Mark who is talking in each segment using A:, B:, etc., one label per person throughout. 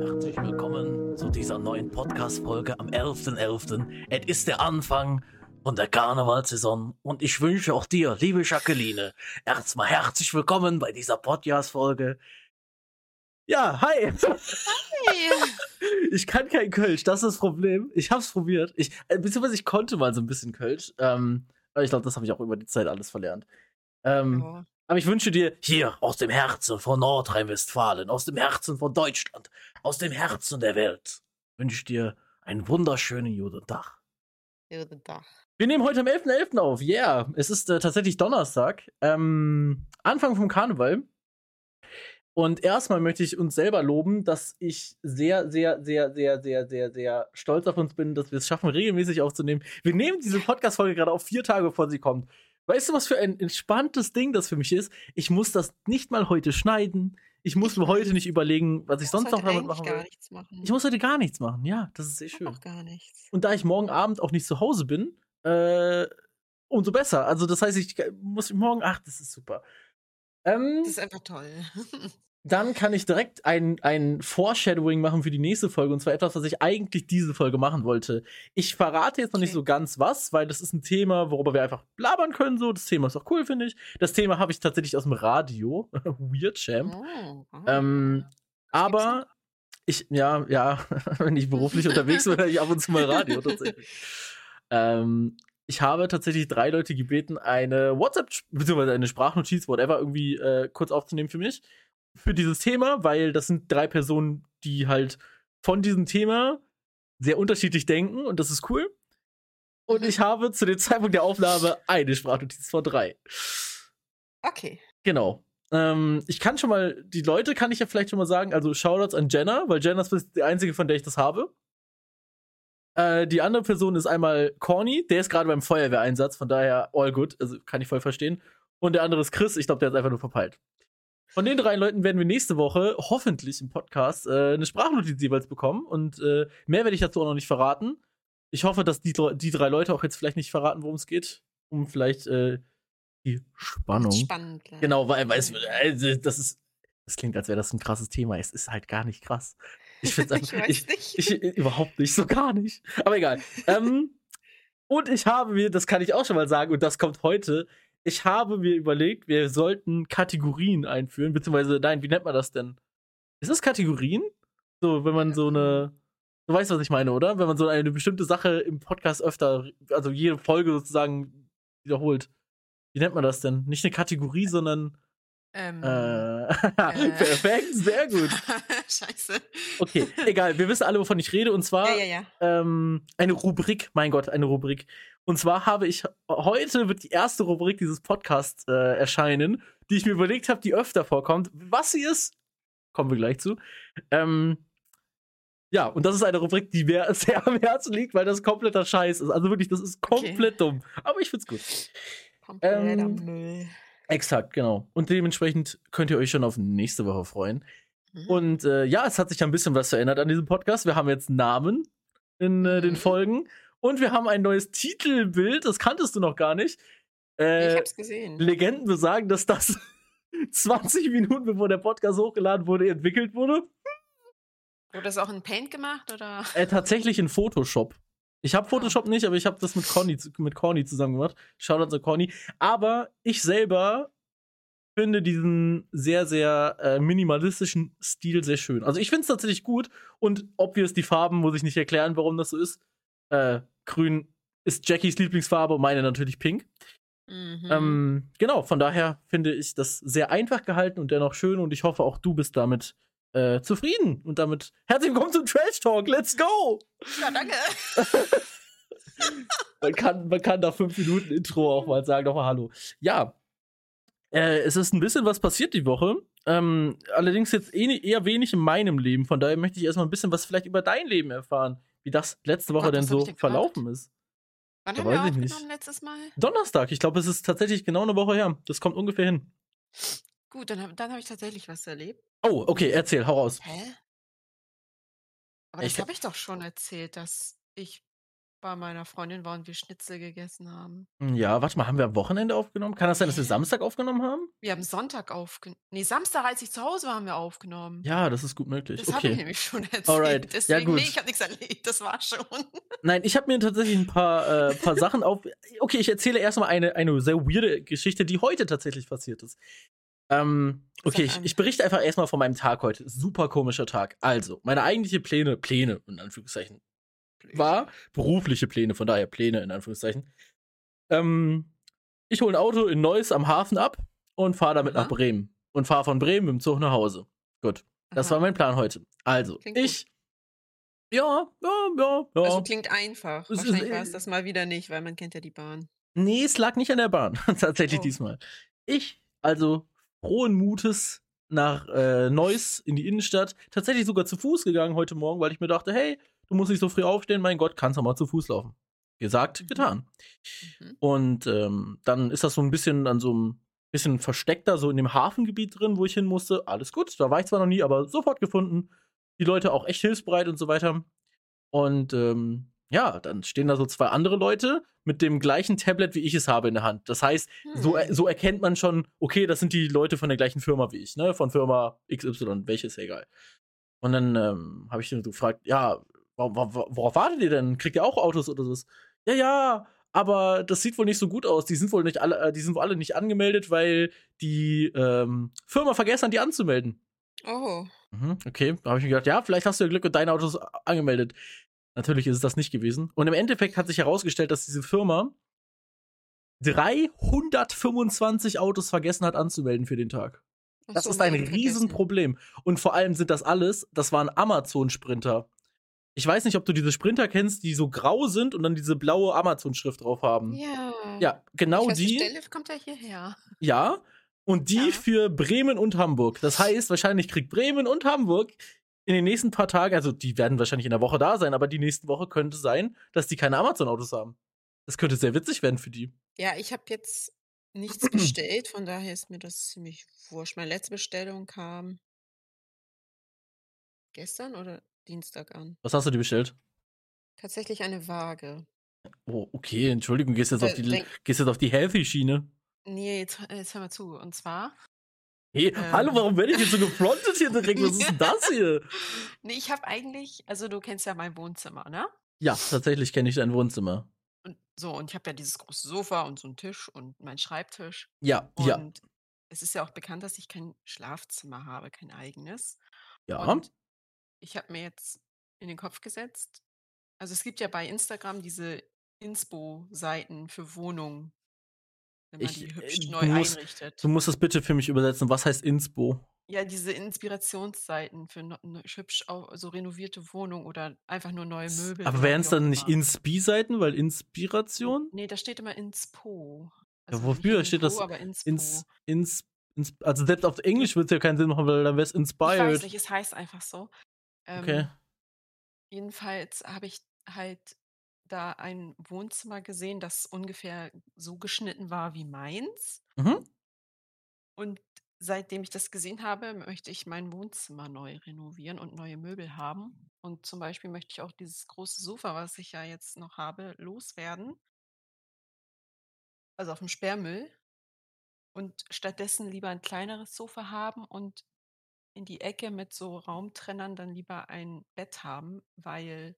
A: Herzlich willkommen zu dieser neuen Podcast-Folge am 11.11. Es ist der Anfang von der Karnevalsaison und ich wünsche auch dir, liebe Jacqueline, erstmal herzlich willkommen bei dieser Podcast-Folge. Ja, hi.
B: Hi.
A: Ich kann kein Kölsch, das ist das Problem. Ich hab's probiert. Ich, äh, beziehungsweise ich konnte mal so ein bisschen Kölsch. Ähm, aber ich glaube, das habe ich auch über die Zeit alles verlernt. Ähm,
B: Ja.
A: Aber ich wünsche dir hier aus dem Herzen von Nordrhein-Westfalen, aus dem Herzen von Deutschland, aus dem Herzen der Welt, wünsche ich dir einen wunderschönen guten Tag.
B: Guten Tag.
A: Wir nehmen heute am 11.11. auf. Yeah, es ist äh, tatsächlich Donnerstag. Ähm, Anfang vom Karneval. Und erstmal möchte ich uns selber loben, dass ich sehr, sehr, sehr, sehr, sehr, sehr, sehr stolz auf uns bin, dass wir es schaffen, regelmäßig aufzunehmen. Wir nehmen diese Podcast-Folge gerade auf vier Tage, bevor sie kommt. Weißt du, was für ein entspanntes Ding das für mich ist? Ich muss das nicht mal heute schneiden. Ich muss mir heute nicht überlegen, was ich
B: musst
A: sonst noch damit machen
B: gar
A: will.
B: nichts machen.
A: Ich muss heute gar nichts machen. Ja, das ist sehr
B: Ich
A: schön.
B: auch gar nichts.
A: Und da ich morgen Abend auch nicht zu Hause bin, äh, umso besser. Also das heißt, ich muss morgen, ach, das ist super. Ähm,
B: Das ist einfach toll.
A: dann kann ich direkt ein, ein Foreshadowing machen für die nächste Folge. Und zwar etwas, was ich eigentlich diese Folge machen wollte. Ich verrate jetzt noch nicht
B: Okay.
A: so ganz was, weil das ist ein Thema, worüber wir einfach blabbern können. So, das Thema ist auch cool, finde ich. Das Thema habe ich tatsächlich aus dem Radio. Weird Champ.
B: Oh, ah.
A: Ähm, aber ich, ja, ja, wenn ich beruflich unterwegs bin, höre ich ab und zu mal Radio tatsächlich. ähm, ich habe tatsächlich drei Leute gebeten, eine WhatsApp, beziehungsweise eine Sprachnotiz, whatever, irgendwie äh, kurz aufzunehmen für mich. Für dieses Thema, weil das sind drei Personen, die halt von diesem Thema sehr unterschiedlich denken und das ist cool. Und
B: Mhm.
A: ich habe zu dem Zeitpunkt der Aufnahme eine Sprachnotiz von drei.
B: Okay.
A: Genau. Ähm, ich kann schon mal, die Leute kann ich ja vielleicht schon mal sagen, also Shoutouts an Jenna, weil Jenna ist die einzige, von der ich das habe. Äh, die andere Person ist einmal Corny, der ist gerade beim Feuerwehreinsatz, von daher all good, also kann ich voll verstehen. Und der andere ist Chris, ich glaube, der ist einfach nur verpeilt. Von den drei Leuten werden wir nächste Woche hoffentlich im Podcast äh, eine Sprachnotiz jeweils bekommen und äh, mehr werde ich dazu auch noch nicht verraten. Ich hoffe, dass die, die drei Leute auch jetzt vielleicht nicht verraten, worum es geht, um vielleicht äh, die Spannung.
B: Spannend. bleibt.
A: Genau, weil, weil es, also, das ist, das klingt, als wäre das ein krasses Thema. Es ist halt gar nicht krass. Ich finde
B: ich weiß
A: ich,
B: nicht.
A: ich, überhaupt nicht, so gar nicht. Aber egal. ähm, und ich habe mir, das kann ich auch schon mal sagen, und das kommt heute, ich habe mir überlegt, wir sollten Kategorien einführen, beziehungsweise, nein, wie nennt man das denn? Ist das Kategorien? So, wenn man so eine, du weißt, was ich meine, oder? Wenn man so eine bestimmte Sache im Podcast öfter, also jede Folge sozusagen wiederholt. Wie nennt man das denn? Nicht eine Kategorie, sondern
B: Ähm,
A: äh, perfekt, sehr gut.
B: Scheiße.
A: Okay, egal, wir wissen alle, wovon ich rede. Und zwar
B: Ja, ja, ja.
A: ähm, eine Rubrik, mein Gott, eine Rubrik. Und zwar habe ich, heute wird die erste Rubrik dieses Podcasts äh, erscheinen, die ich mir überlegt habe, die öfter vorkommt. Was sie ist, kommen wir gleich zu. Ähm, ja, und das ist eine Rubrik, die mir sehr am Herzen liegt, weil das kompletter Scheiß ist. Also wirklich, das ist komplett dumm. Aber ich find's gut.
B: Kompletter
A: ähm,
B: Müll.
A: Exakt, genau. Und dementsprechend könnt ihr euch schon auf nächste Woche freuen.
B: Mhm.
A: Und äh, ja, es hat sich ein bisschen was verändert an diesem Podcast. Wir haben jetzt Namen in äh, den
B: Mhm.
A: Folgen und wir haben ein neues Titelbild, das kanntest du noch gar nicht.
B: ich
A: Äh,
B: hab's gesehen.
A: Legenden besagen, dass das 20 Minuten bevor der Podcast hochgeladen wurde, entwickelt wurde.
B: Wurde das auch in Paint gemacht oder?
A: Äh, tatsächlich in Photoshop. Ich habe Photoshop nicht, aber ich habe das mit Conny, zu- mit Corny zusammen gemacht. Shoutout an Corny. Aber ich selber finde diesen sehr, sehr äh, minimalistischen Stil sehr schön. Also ich finde es tatsächlich gut und obvious die Farben muss ich nicht erklären, warum das so ist. Äh, grün ist Jackies Lieblingsfarbe und meine natürlich pink.
B: Mhm.
A: Ähm, genau, von daher finde ich das sehr einfach gehalten und dennoch schön und ich hoffe auch du bist damit äh, zufrieden und damit herzlich willkommen zum Trash Talk. Let's go!
B: ja, danke.
A: Man kann, man kann nach fünf Minuten Intro auch mal sagen, nochmal Hallo. Ja, äh, es ist ein bisschen was passiert die Woche. Ähm, allerdings jetzt eh, eher wenig in meinem Leben. Von daher möchte ich erstmal ein bisschen was vielleicht über dein Leben erfahren, wie das letzte Woche
B: Gott,
A: denn so verlaufen ist.
B: Wann
A: Ja,
B: haben wir
A: nicht.
B: aufgenommen letztes Mal?
A: Donnerstag, ich glaube, es ist tatsächlich genau eine Woche her. Das kommt ungefähr hin.
B: Gut, dann, dann habe ich tatsächlich was erlebt.
A: Oh, okay, erzähl, hau raus.
B: Hä? Aber
A: Ich-
B: das habe ich doch schon erzählt, dass ich bei meiner Freundin war und wir Schnitzel gegessen haben.
A: Hm, ja, warte mal, haben wir am Wochenende aufgenommen? Kann das sein, dass wir? Samstag aufgenommen haben?
B: Wir haben Sonntag aufgenommen. Nee, Samstag, als ich zu Hause war, haben wir aufgenommen.
A: Ja, das ist gut möglich.
B: Das habe ich
A: Okay.
B: nämlich schon erzählt.
A: Alright. Ja,
B: Deswegen, nee,
A: gut.
B: ich habe nichts erlebt. Das war schon.
A: Nein, ich habe mir tatsächlich ein paar, äh, paar Sachen auf. Okay, ich erzähle erstmal eine, eine sehr weirde Geschichte, die heute tatsächlich passiert ist. Ähm, okay, ich, ich berichte einfach erstmal von meinem Tag heute. Super komischer Tag. Also, meine eigentliche Pläne, Pläne in Anführungszeichen, war berufliche Pläne, von daher Pläne in Anführungszeichen. Ähm, ich hole ein Auto in Neuss am Hafen ab und fahre damit
B: Aha.
A: nach Bremen. Und fahre von Bremen mit dem Zug nach Hause. Gut, das
B: Aha.
A: war mein Plan heute. Also,
B: Klingt gut.
A: ich. Ja, ja, ja, ja.
B: Also klingt einfach.
A: Es ist,
B: Wahrscheinlich
A: äh,
B: war es das mal wieder nicht, weil man kennt ja die Bahn.
A: Nee, es lag nicht an der Bahn. Tatsächlich
B: Oh.
A: diesmal. Ich, also frohen Mutes nach äh, Neuss in die Innenstadt, tatsächlich sogar zu Fuß gegangen heute Morgen, weil ich mir dachte, hey, du musst nicht so früh aufstehen, mein Gott, kannst du mal zu Fuß laufen. Gesagt,
B: Mhm.
A: getan.
B: Mhm.
A: Und ähm, dann ist das so ein bisschen an so einem bisschen versteckter, so in dem Hafengebiet drin, wo ich hin musste. Alles gut, da war ich zwar noch nie, aber sofort gefunden. Die Leute auch echt hilfsbereit und so weiter. Und ähm, ja, dann stehen da so zwei andere Leute mit dem gleichen Tablet, wie ich es habe in der Hand. Das heißt, so,
B: Hm.
A: so erkennt man schon, okay, das sind die Leute von der gleichen Firma wie ich, ne? Von Firma XY, welche ist ja egal. Und dann ähm, habe ich den so gefragt, ja, worauf wartet ihr denn? Kriegt ihr auch Autos oder so? Ja, ja, aber das sieht wohl nicht so gut aus. Die sind wohl nicht alle, äh, die sind wohl alle nicht angemeldet, weil die ähm, Firma vergessen hat, die anzumelden.
B: Oh.
A: Mhm, okay, da habe ich mir gedacht, ja, vielleicht hast du ja Glück und dein Auto ist angemeldet. Natürlich ist es das nicht gewesen. Und im Endeffekt hat sich herausgestellt, dass diese Firma 325 Autos vergessen hat anzumelden für den Tag. Das
B: so,
A: ist ein. Riesenproblem. Und vor allem sind das alles, das waren Amazon-Sprinter. Ich weiß nicht, ob du diese Sprinter kennst, die so grau sind und dann diese blaue Amazon-Schrift drauf haben.
B: Ja.
A: Ja, genau
B: ich
A: die.
B: Stelle kommt er hierher.
A: Ja. Und die
B: Ja.
A: für Bremen und Hamburg. Das heißt, wahrscheinlich kriegt Bremen und Hamburg in den nächsten paar Tagen, also die werden wahrscheinlich in der Woche da sein, aber die nächste Woche könnte sein, dass die keine Amazon-Autos haben. Das könnte sehr witzig werden für die.
B: Ja, ich habe jetzt nichts bestellt, von daher ist mir das ziemlich wurscht. Meine letzte Bestellung kam gestern oder Dienstag an.
A: Was hast du dir bestellt?
B: Tatsächlich eine Waage.
A: Oh, okay, Entschuldigung, gehst jetzt,
B: Äh,
A: auf die,
B: denk-
A: gehst jetzt auf die Healthy-Schiene.
B: Nee, jetzt, jetzt hör mal zu. Und zwar,
A: Hey,
B: Ähm.
A: hallo, warum werde ich jetzt so gefrontet hier direkt? Was ist denn das hier?
B: nee, ich habe eigentlich, also du kennst ja mein Wohnzimmer, ne?
A: Ja, tatsächlich kenne ich dein Wohnzimmer.
B: Und so, und ich habe ja dieses große Sofa und so einen Tisch und meinen Schreibtisch.
A: Ja,
B: Und
A: ja,
B: es ist ja auch bekannt, dass ich kein Schlafzimmer habe, kein eigenes.
A: ja.
B: Und ich habe mir jetzt in den Kopf gesetzt, also es gibt ja bei Instagram diese Inspo-Seiten für Wohnungen, wenn man
A: Ich,
B: die
A: äh,
B: hübsch neu
A: musst-
B: einrichtet.
A: Du musst das bitte für mich übersetzen. Was heißt Inspo?
B: Ja, diese Inspirationsseiten für ne, hübsch so renovierte Wohnungen oder einfach nur neue Möbel.
A: Aber wären es dann nicht. Inspi-Seiten, weil Inspiration?
B: Nee, da steht immer Inspo.
A: Ja,
B: Also
A: wofür
B: nicht
A: steht das?
B: Info, aber Inspo.
A: Ins, ins, ins, also selbst auf Englisch würde es ja keinen Sinn machen, weil dann wäre es
B: ich weiß
A: inspired.
B: nicht, es heißt einfach so. Ähm,
A: Okay.
B: Jedenfalls habe ich halt da ein Wohnzimmer gesehen, das ungefähr so geschnitten war wie meins.
A: Mhm.
B: Und seitdem ich das gesehen habe, möchte ich mein Wohnzimmer neu renovieren und neue Möbel haben. Und zum Beispiel möchte ich auch dieses große Sofa, was ich ja jetzt noch habe, loswerden. Also auf dem Sperrmüll. Und stattdessen lieber ein kleineres Sofa haben und in die Ecke mit so Raumtrennern dann lieber ein Bett haben, weil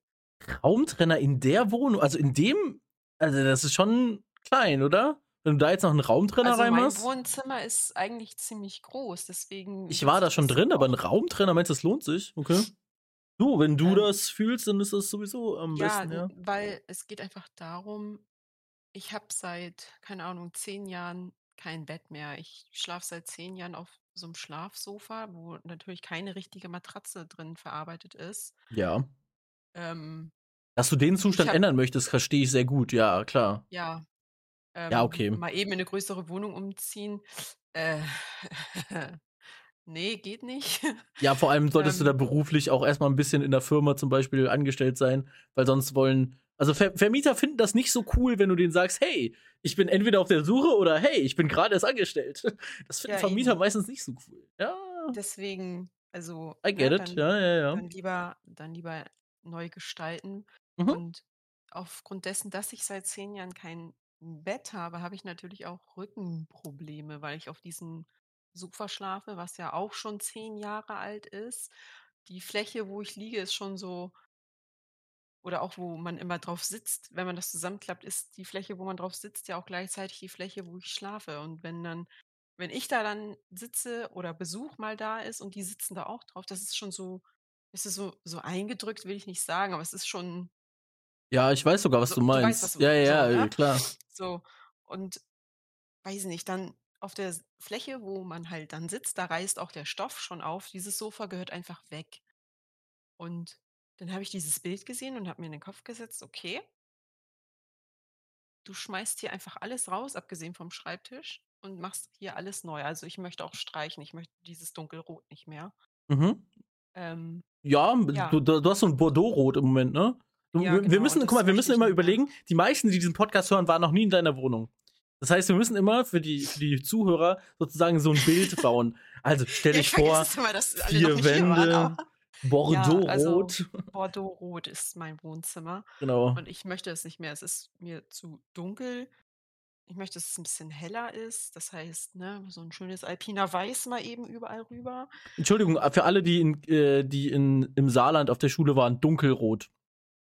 A: Raumtrenner in der Wohnung, also in dem, also das ist schon klein, oder? Wenn du da jetzt noch einen Raumtrenner
B: also mein
A: reinmachst.
B: Wohnzimmer ist eigentlich ziemlich groß, deswegen.
A: Ich war da schon drin, aber ein Raumtrenner, meinst du, das lohnt sich? Okay. Du, wenn du
B: Ähm,
A: das fühlst, dann ist das sowieso am
B: Ja,
A: besten, ja.
B: weil es geht einfach darum, ich habe seit, keine Ahnung, zehn Jahren kein Bett mehr. Ich schlafe seit zehn Jahren auf so einem Schlafsofa, wo natürlich keine richtige Matratze drin verarbeitet ist.
A: Ja.
B: Ähm,
A: Dass du den Zustand
B: hab-
A: ändern möchtest, verstehe ich sehr gut, ja, klar.
B: ja. Ähm,
A: Ja, okay.
B: Mal eben in eine größere Wohnung umziehen. Äh, nee, geht nicht.
A: Ja, vor allem solltest du
B: Ähm.
A: da beruflich auch erstmal ein bisschen in der Firma zum Beispiel angestellt sein, weil sonst wollen. Also Ver Vermieter finden das nicht so cool, wenn du denen sagst, hey, ich bin entweder auf der Suche oder hey, ich bin gerade erst angestellt. Das finden
B: Ja,
A: Vermieter
B: eben.
A: meistens nicht so cool. Ja,
B: Deswegen, also,
A: I
B: ne,
A: get it.
B: dann,
A: Ja, ja, ja.
B: dann lieber, dann lieber neu gestalten.
A: Mhm.
B: Und aufgrund dessen, dass ich seit 10 Jahren kein Bett habe, habe ich natürlich auch Rückenprobleme, weil ich auf diesem Sofa schlafe, was ja auch schon 10 Jahre alt ist. Die Fläche, wo ich liege, ist schon so oder auch wo man immer drauf sitzt, wenn man das zusammenklappt, ist die Fläche, wo man drauf sitzt, ja auch gleichzeitig die Fläche, wo ich schlafe. Und wenn dann wenn ich da dann sitze oder Besuch mal da ist und die sitzen da auch drauf, das ist schon so es ist so so eingedrückt, will ich nicht sagen, aber es ist schon
A: Ja, ich weiß sogar, was
B: so
A: du
B: du weißt,
A: meinst.
B: was du
A: Ja, ja,
B: so,
A: ja,
B: ne?
A: äh, klar.
B: So, und weiß nicht, dann auf der Fläche, wo man halt dann sitzt, da reißt auch der Stoff schon auf. Dieses Sofa gehört einfach weg. Und dann habe ich dieses Bild gesehen und habe mir in den Kopf gesetzt: „Okay“ „du schmeißt hier einfach alles raus, abgesehen vom Schreibtisch und machst hier alles neu.“ Also, ich möchte auch streichen. Ich möchte dieses Dunkelrot nicht mehr.
A: Mhm.
B: Ähm,
A: Ja,
B: ja.
A: du du hast so 'n Bordeaux-Rot im Moment, ne? Du
B: Ja,
A: wir wir
B: genau,
A: müssen
B: und
A: guck mal, wir müssen immer überlegen, die meisten, die diesen Podcast hören, waren noch nie in deiner Wohnung. Das heißt, wir müssen immer für die für die Zuhörer sozusagen so 'n Bild bauen. Also, stell
B: Ja,
A: dich vor,
B: immer, dass alle noch
A: 4
B: nicht hier waren, Aber ja, also,
A: Bordeaux-Rot.
B: Bordeaux-Rot ist mein Wohnzimmer
A: Genau.
B: und ich möchte es nicht mehr. Es ist mir zu dunkel. Ich möchte, dass es 'n bisschen heller ist. Das heißt, ne, so 'n schönes Alpina Weiß mal eben überall rüber.
A: Entschuldigung, äh, für alle, die in äh, die in im Saarland auf der Schule waren, dunkelrot.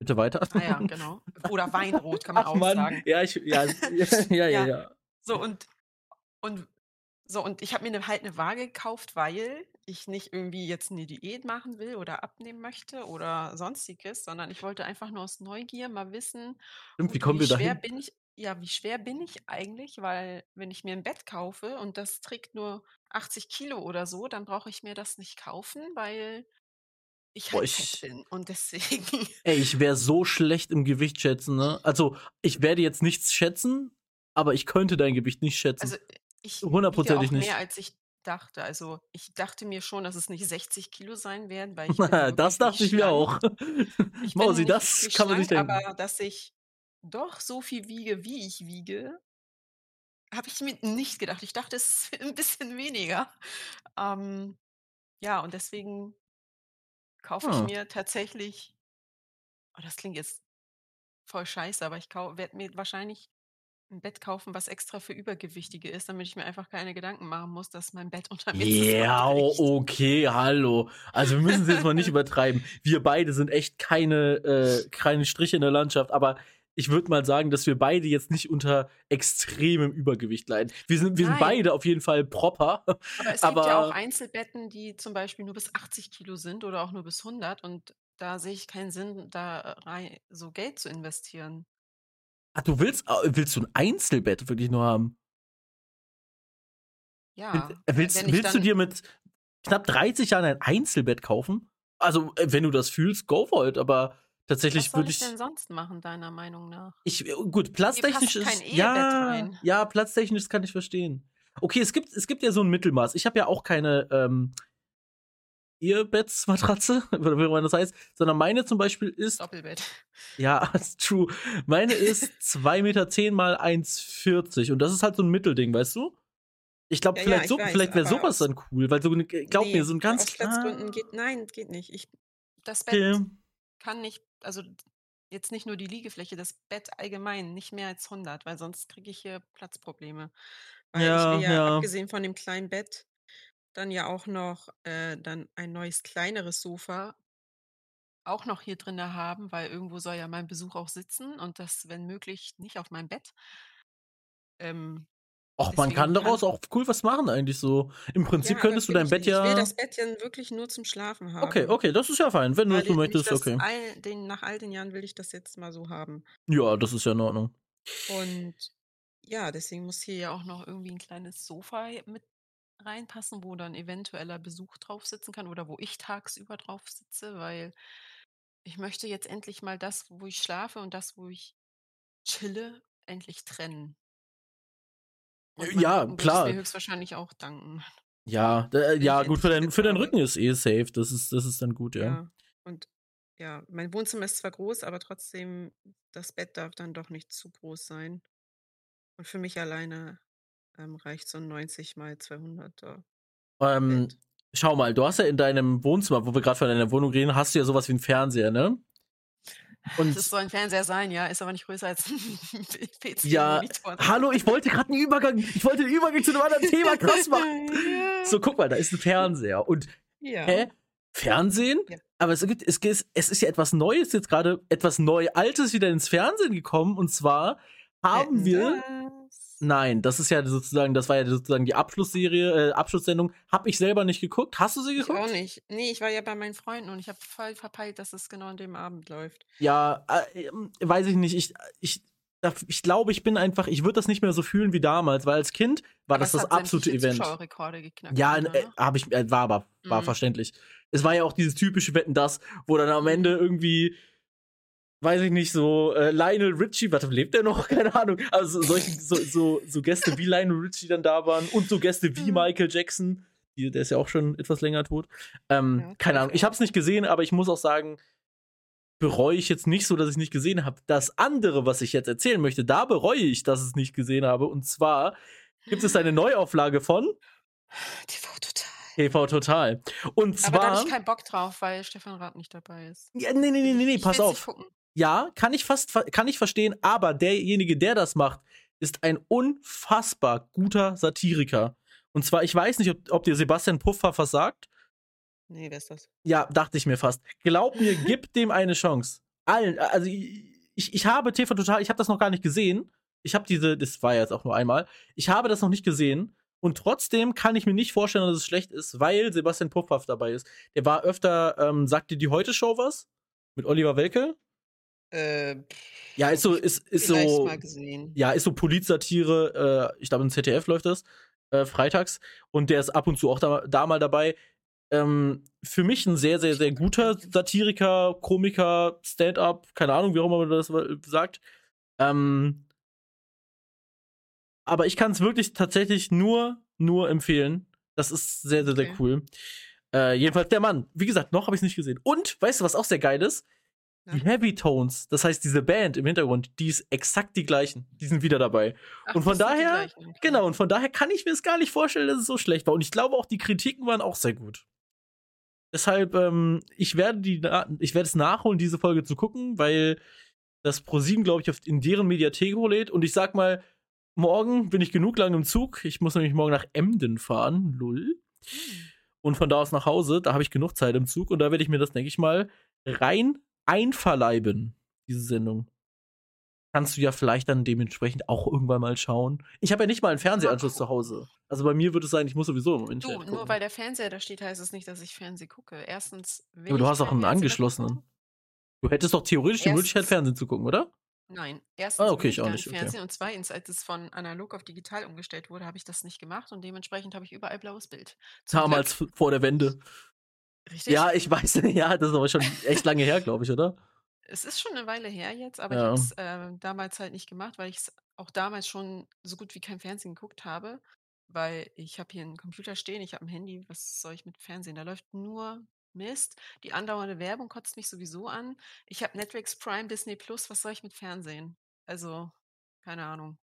A: Bitte weiter.
B: Ah ja, genau. Oder Weinrot kann man
A: Ach
B: auch
A: Mann,
B: sagen.
A: ja, ich ja, ja, ja,
B: Ja,
A: ja.
B: so und und so und ich habe mir 'ne halt 'ne Waage gekauft, weil ich nicht irgendwie jetzt 'ne Diät machen will oder abnehmen möchte oder Sonstiges, sondern ich wollte einfach nur aus Neugier mal wissen:
A: Stimmt, wie
B: „Gut,
A: kommen
B: wie
A: wir
B: schwer
A: dahin?
B: bin ich ja, wie schwer bin ich eigentlich?“ Weil wenn ich mir 'n Bett kaufe und das trägt nur 80 Kilo oder so, dann brauche ich mir das nicht kaufen, weil ich
A: Boah,
B: halt fett
A: ich
B: bin und deswegen
A: ey, ich wäre so schlecht im Gewicht schätzen, ne? Also, ich werde jetzt nichts schätzen, aber ich könnte dein Gewicht nicht schätzen.
B: Also, ich
A: Hundertprozentig
B: auch mehr,
A: nicht.
B: als ich dachte. Also, ich dachte mir schon, dass es nicht 60 Kilo sein werden, weil ich
A: Das dachte
B: nicht
A: ich mir auch.
B: Ich
A: Mausi,
B: nicht
A: das kann man
B: schlank,
A: denken.
B: aber dass ich doch so viel wiege, wie ich wiege habe ich mir nicht gedacht. Ich dachte, es ist 'n bisschen weniger. Ähm, ja, und deswegen kaufe ich
A: Ah.
B: mir tatsächlich oh, das klingt jetzt voll scheiße, aber ich werde mir wahrscheinlich 'n Bett kaufen, was extra für Übergewichtige ist, damit ich mir einfach keine Gedanken machen muss, dass mein Bett unter mir
A: Ja,
B: zusammenbricht.
A: okay, hallo. Also, wir müssen's jetzt mal nicht übertreiben. Wir beide sind echt keine äh, keine Striche in der Landschaft, aber ich würde mal sagen, dass wir beide jetzt nicht unter extremem Übergewicht leiden. Wir sind wir sind beide auf jeden Fall proper,
B: Aber es gibt ja auch
A: aber
B: Einzelbetten, die zum Beispiel nur bis 80 Kilo sind oder auch nur bis 100 und da sehe ich keinen Sinn, da rei so Geld zu investieren.
A: Ah, du willst a willst du 'n Einzelbett wirklich nur haben?
B: Ja,
A: äh, willst willst du dir mit knapp 30 Jahren ein Einzelbett kaufen? Also, äh, wenn du das fühlst, go for it, aber
B: Was
A: tatsächlich
B: soll
A: würde
B: ich denn
A: ich
B: sonst machen, deiner Meinung nach?
A: Ich äh, gut, platztechnisch
B: kein
A: ist
B: Ehebett
A: ja,
B: rein.
A: ja, platztechnisch, kann ich verstehen. Okay, es gibt es gibt ja so 'n Mittelmaß. Ich habe ja auch keine, ähm Ehebettsmatratze oder wie auch immer das heißt, sondern meine zum Beispiel ist
B: Doppelbett.
A: ja, ist true. Meine ist 2,10 Meter mal 1,40 und das ist halt so 'n Mittelding, weißt du? Ich glaube,
B: Ja, ja,
A: vielleicht
B: ich
A: so
B: weiß,
A: vielleicht wäre so
B: aber
A: was
B: aus
A: dann cool, weil so glaub mir,
B: Ne,
A: so 'n ganz
B: aus Platzgründen geht nein, geht nicht. Ich das Bett
A: Okay.
B: kann nicht also, jetzt nicht nur die Liegefläche, das Bett allgemein, nicht mehr als 100, weil sonst kriege ich hier Platzprobleme. Weil ich will
A: Ja,
B: ja
A: ja.
B: abgesehen von dem kleinen Bett dann ja auch noch, äh, dann ein neues kleineres Sofa auch noch hier drinne haben, weil irgendwo soll ja mein Besuch auch sitzen und das, wenn möglich, nicht auf meinem Bett. Ähm,
A: Och, man kann
B: kann
A: daraus auch cool was machen eigentlich so. Im Prinzip
B: Ja,
A: könntest du dein
B: ich
A: Bett
B: nicht. Ich will
A: ja
B: das Bett ja wirklich nur zum Schlafen
A: Okay,
B: haben.
A: okay, das ist ja fein. Wenn du
B: nicht
A: möchtest, okay.
B: all den nach all den Jahren will ich das jetzt mal so haben.
A: Ja, das ist ja in Ordnung.
B: Und ja, deswegen muss hier ja auch noch irgendwie 'n kleines Sofa mit reinpassen, wo dann eventueller Besuch drauf sitzen kann oder wo ich tagsüber drauf sitze, weil ich möchte jetzt endlich mal das, wo ich schlafe und das, wo ich chille, endlich trennen. Und
A: Äh, ja,
B: es mir
A: klar.
B: höchstwahrscheinlich auch danken.
A: Ja, d äh, ja, gut, für dein für deinen. Rücken ist eh safe. Das ist das ist dann gut, ja.
B: Ja, und ja, mein Wohnzimmer ist zwar groß, aber trotzdem, das Bett darf dann doch nicht zu groß sein. Und für mich alleine, ähm, reicht so 'n 90 mal 200er
A: Ähm,
B: Bett.
A: schau mal, du hast ja in deinem Wohnzimmer, wo wir grad von deiner Wohnung reden, hast du ja so was wie 'n Fernseher, ne? Und
B: Das soll ein Fernseher sein, ja, ist aber nicht größer als ein PC.
A: ja, hallo, ich wollte gerade einen Übergang, ich wollte den Übergang zu einem anderen Thema krass machen.
B: ja.
A: So, guck mal, da ist ein Fernseher. Und
B: ja.
A: hä? Fernsehen?
B: Ja.
A: Aber es, gibt, es, es ist ja etwas Neues, jetzt gerade etwas neu Altes wieder ins Fernsehen gekommen. Und zwar haben wir. Nein, das ist ja sozusagen, das war ja sozusagen die Abschlussserie, äh, Abschlusssendung. Hab ich selber nicht geguckt. Hast du sie
B: Ich
A: geguckt?
B: auch nicht. Nee, ich war ja bei meinen Freunden und ich habe voll verpeilt, dass es genau an dem Abend läuft.
A: Ja, äh, ähm, weiß ich nicht. Ich, ich, ich glaube, ich bin einfach, ich würde das nicht mehr so fühlen wie damals, weil als Kind war
B: Aber
A: das das absolute Event.
B: Geknackt.
A: Ja, äh, habe ich, äh, war aber, war
B: Mhm.
A: verständlich. Es war ja auch dieses typische Wetten, das, wo dann am Ende irgendwie, weiß ich nicht, so äh, Lionel Richie, warte, lebt der noch? Keine Ahnung. Also solche, so, so, so Gäste wie Lionel Richie dann da waren und so Gäste wie
B: Mhm.
A: Michael Jackson. Die, der ist ja auch schon etwas länger tot. Ähm,
B: Ja,
A: keine Ahnung. Ich habe es nicht gesehen, aber ich muss auch sagen, bereue ich jetzt nicht so, dass ich nicht gesehen habe. Das andere, was ich jetzt erzählen möchte, da bereue ich, dass ich es nicht gesehen habe. Und zwar gibt es eine Neuauflage von
B: TV total.
A: TV Total. Und
B: Aber da
A: zwar.
B: habe ich keinen Bock drauf, weil Stefan Rath nicht dabei ist.
A: Ja, nee, nee, nee, nee, nee, pass auf.
B: Gucken.
A: Ja, kann ich fast, kann ich verstehen, aber derjenige, der das macht, ist ein unfassbar guter Satiriker. Und zwar, ich weiß nicht, ob, ob dir Sebastian Puffer versagt.
B: Nee, wer ist das?
A: Ja, dachte ich mir fast. Glaub mir, gib dem eine Chance. Allen, also ich, ich habe TV Total, ich habe das noch gar nicht gesehen. Ich habe diese, das war ja jetzt auch nur einmal. Ich habe das noch nicht gesehen. Und trotzdem kann ich mir nicht vorstellen, dass es schlecht ist, weil Sebastian Puffpaff dabei ist. Der war öfter, ähm, sagt dir die Heute-Show was? Mit Oliver Welke?
B: Äh,
A: Ja, ist so, ist, ist so, ja, ist so Polizsatire, äh, ich glaube im ZDF läuft das, äh, freitags. Und der ist ab und zu auch da, da mal dabei. Ähm, für mich ein sehr, sehr, sehr guter Satiriker, Komiker, Stand-up, keine Ahnung, wie auch immer man das sagt. Ähm, aber ich kann es wirklich tatsächlich nur, nur empfehlen. Das ist sehr, sehr, sehr
B: Okay.
A: cool. Äh, jedenfalls der Mann. Wie gesagt, noch habe ich es nicht gesehen. Und, weißt du, was auch sehr geil ist? Die
B: Ja.
A: Heavy Tones, das heißt diese Band im Hintergrund, die ist exakt die gleichen. Die sind wieder dabei.
B: Ach,
A: und von
B: die
A: daher-. Genau, und von daher kann ich mir es gar nicht vorstellen, dass es so schlecht war. Und ich glaube auch, die Kritiken waren auch sehr gut. Deshalb, ähm, ich werde die, ich werde es nachholen, diese Folge zu gucken, weil das ProSieben, glaube ich, auf, in deren Mediathek lädt. Und ich sag mal, morgen bin ich genug lang im Zug. Ich muss nämlich morgen nach Emden fahren. Lull.
B: Hm.
A: Und von da aus nach Hause, da habe ich genug Zeit im Zug und da werde ich mir das, denke ich mal, rein einverleiben, diese Sendung. Kannst du ja vielleicht dann dementsprechend auch irgendwann mal schauen. Ich habe ja nicht mal einen Fernsehanschluss zu Hause. Also bei mir wird es sein, ich muss sowieso im Internet
B: Du,
A: gucken.
B: nur weil der Fernseher da steht, heißt es nicht, dass ich Fernsehen gucke. Erstens, will
A: Aber du hast auch einen angeschlossenen. Du hättest doch theoretisch die
B: Erstens-
A: Möglichkeit, Fernsehen zu gucken, oder?
B: Nein, erstens
A: Ah, okay, ich auch nicht, okay.
B: Fernsehen und zweitens, als es von analog auf digital umgestellt wurde, habe ich das nicht gemacht und dementsprechend habe ich überall blaues Bild. Zum
A: Damals f- vor der Wende.
B: Richtig?
A: Ja, ich weiß, ja, das ist aber schon echt lange her, glaube ich, oder?
B: Es ist schon eine Weile her jetzt, aber
A: Ja.
B: ich habe es äh, damals halt nicht gemacht, weil ich es auch damals schon so gut wie kein Fernsehen geguckt habe, weil ich habe hier einen Computer stehen, ich habe ein Handy, was soll ich mit Fernsehen? Da läuft nur Mist. Die andauernde Werbung kotzt mich sowieso an. Ich habe Netflix, Prime, Disney Plus, was soll ich mit Fernsehen? Also, keine Ahnung.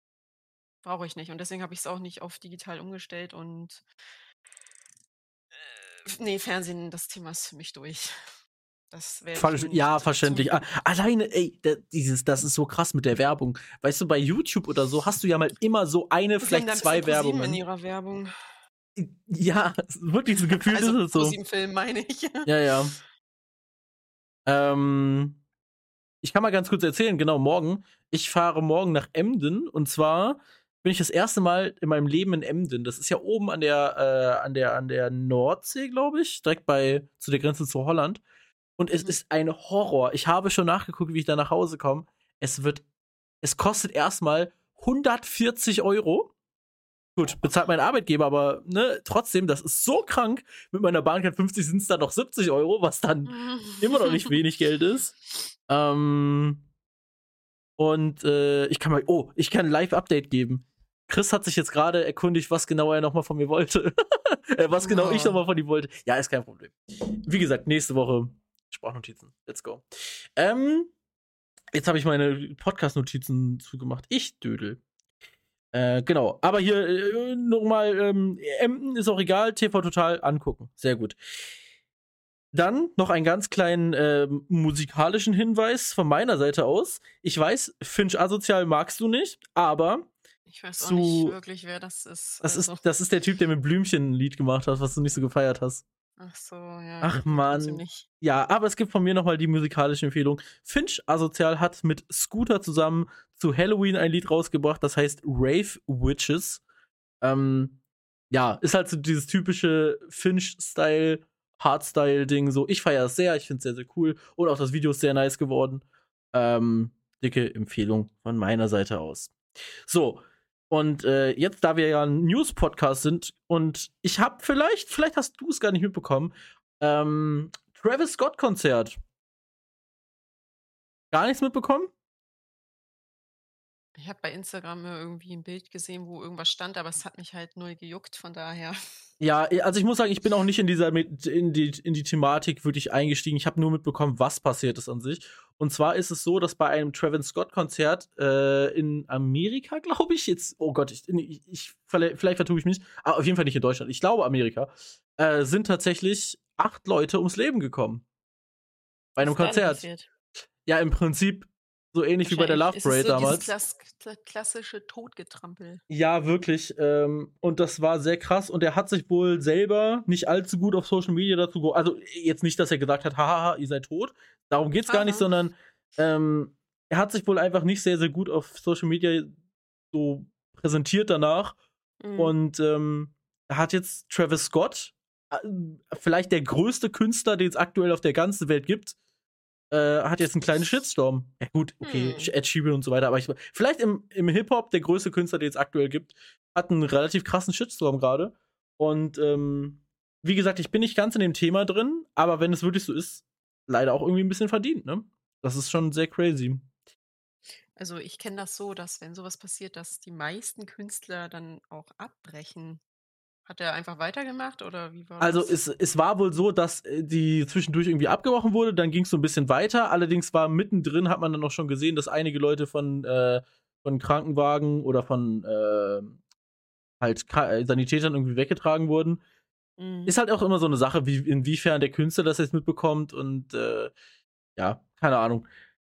B: Brauche ich nicht. Und deswegen habe ich es auch nicht auf digital umgestellt und nee, Fernsehen, das Thema ist für mich durch. Das
A: Ver
B: ich
A: ja, verständlich. Ah, alleine, ey, da, dieses, das ist so krass mit der Werbung. Weißt du, bei YouTube oder so hast du ja mal immer so eine,
B: Die
A: vielleicht zwei Werbungen.
B: in ihrer Werbung.
A: Ja, wirklich so gefühlt
B: Also
A: ist es so.
B: ProSieben Film meine ich.
A: Ja, ja. Ähm, ich kann mal ganz kurz erzählen, genau, morgen. Ich fahre morgen nach Emden und zwar bin ich das erste Mal in meinem Leben in Emden. Das ist ja oben an der, äh, an der, an der Nordsee, glaube ich, direkt bei, zu der Grenze zu Holland. Und es
B: Mhm.
A: ist ein Horror. Ich habe schon nachgeguckt, wie ich da nach Hause komme. Es wird, es kostet erstmal 140 Euro. Gut, bezahlt mein Arbeitgeber, aber ne, trotzdem, das ist so krank. Mit meiner Bahncard 50 sind es dann noch 70 Euro, was dann immer noch nicht wenig Geld ist. Ähm, und äh, ich kann mal, oh, ich kann ein Live-Update geben. Chris hat sich jetzt gerade erkundigt, was genau er nochmal von mir wollte. äh, was genau ich
B: Oh.
A: nochmal von ihm wollte. Ja, ist kein Problem. Wie gesagt, nächste Woche Sprachnotizen. Let's go. Ähm, jetzt habe ich meine Podcast-Notizen zugemacht. Ich dödel. Äh, genau. Aber hier äh, nochmal, ähm, Emden ist auch egal, TV total angucken. Sehr gut. Dann noch einen ganz kleinen äh, musikalischen Hinweis von meiner Seite aus. Ich weiß, Finch Asozial magst du nicht, aber
B: Ich weiß auch
A: Zu-
B: nicht wirklich, wer das ist.
A: das,
B: also.
A: ist, das ist der Typ, der mit Blümchen ein Lied gemacht hat, was du nicht so gefeiert hast.
B: Ach so, ja.
A: Ach,
B: Nicht.
A: Ja, aber es gibt von mir nochmal die musikalische Empfehlung. Finch Asozial hat mit Scooter zusammen zu Halloween ein Lied rausgebracht, das heißt Rave Witches. Ähm, ja, ist halt so dieses typische Finch-Style, Hardstyle-Ding. So, ich feiere es sehr, ich finde es sehr, sehr cool. Und auch das Video ist sehr nice geworden. Ähm, dicke Empfehlung von meiner Seite aus. So, und äh, jetzt, da wir ja ein News-Podcast sind und ich habe vielleicht, vielleicht hast du es gar nicht mitbekommen, ähm, Travis Scott-Konzert. Gar nichts mitbekommen?
B: Ich habe bei Instagram irgendwie ein Bild gesehen, wo irgendwas stand, aber es hat mich halt null gejuckt, von daher.
A: Ja, also ich muss sagen, ich bin auch nicht in dieser in die, in die Thematik wirklich eingestiegen. Ich habe nur mitbekommen, was passiert ist an sich. Und zwar ist es so, dass bei einem Travis Scott Konzert äh, in Amerika, glaube ich, jetzt, oh Gott, ich, ich, ich vielleicht vertue ich mich, aber auf jeden Fall nicht in Deutschland. Ich glaube Amerika äh, sind tatsächlich acht Leute ums Leben gekommen bei einem Konzert. Ja, im Prinzip so ähnlich wie bei der Love Parade
B: so
A: damals.
B: Kla- klassische Totgetrampel.
A: Ja, wirklich. Ähm, und das war sehr krass. Und er hat sich wohl selber nicht allzu gut auf Social Media dazu ge Also jetzt nicht, dass er gesagt hat, hahaha, ihr seid tot. Darum geht's gar nicht,
B: Aha.
A: sondern ähm, er hat sich wohl einfach nicht sehr, sehr gut auf Social Media so präsentiert danach.
B: Mhm.
A: Und ähm, er hat jetzt Travis Scott, vielleicht der größte Künstler, den es aktuell auf der ganzen Welt gibt, äh, hat jetzt einen kleinen Shitstorm. Ja, gut, okay,
B: Hm.
A: Ed Sheeran und so weiter, aber ich, vielleicht im, im Hip-Hop der größte Künstler, den es aktuell gibt, hat einen relativ krassen Shitstorm gerade. Und ähm, wie gesagt, ich bin nicht ganz in dem Thema drin, aber wenn es wirklich so ist, leider auch irgendwie ein bisschen verdient, ne? Das ist schon sehr crazy.
B: Also ich kenne das so, dass wenn sowas passiert, dass die meisten Künstler dann auch abbrechen. Hat er einfach weitergemacht oder wie war
A: Also
B: das?
A: es, es war wohl so, dass äh, die zwischendurch irgendwie abgebrochen wurde, dann ging es so ein bisschen weiter. Allerdings war mittendrin, hat man dann auch schon gesehen, dass einige Leute von, äh, von Krankenwagen oder von äh, halt äh, Sanitätern irgendwie weggetragen wurden.
B: Mhm.
A: Ist halt auch immer so eine Sache, wie, inwiefern der Künstler das jetzt mitbekommt und äh, ja, keine Ahnung.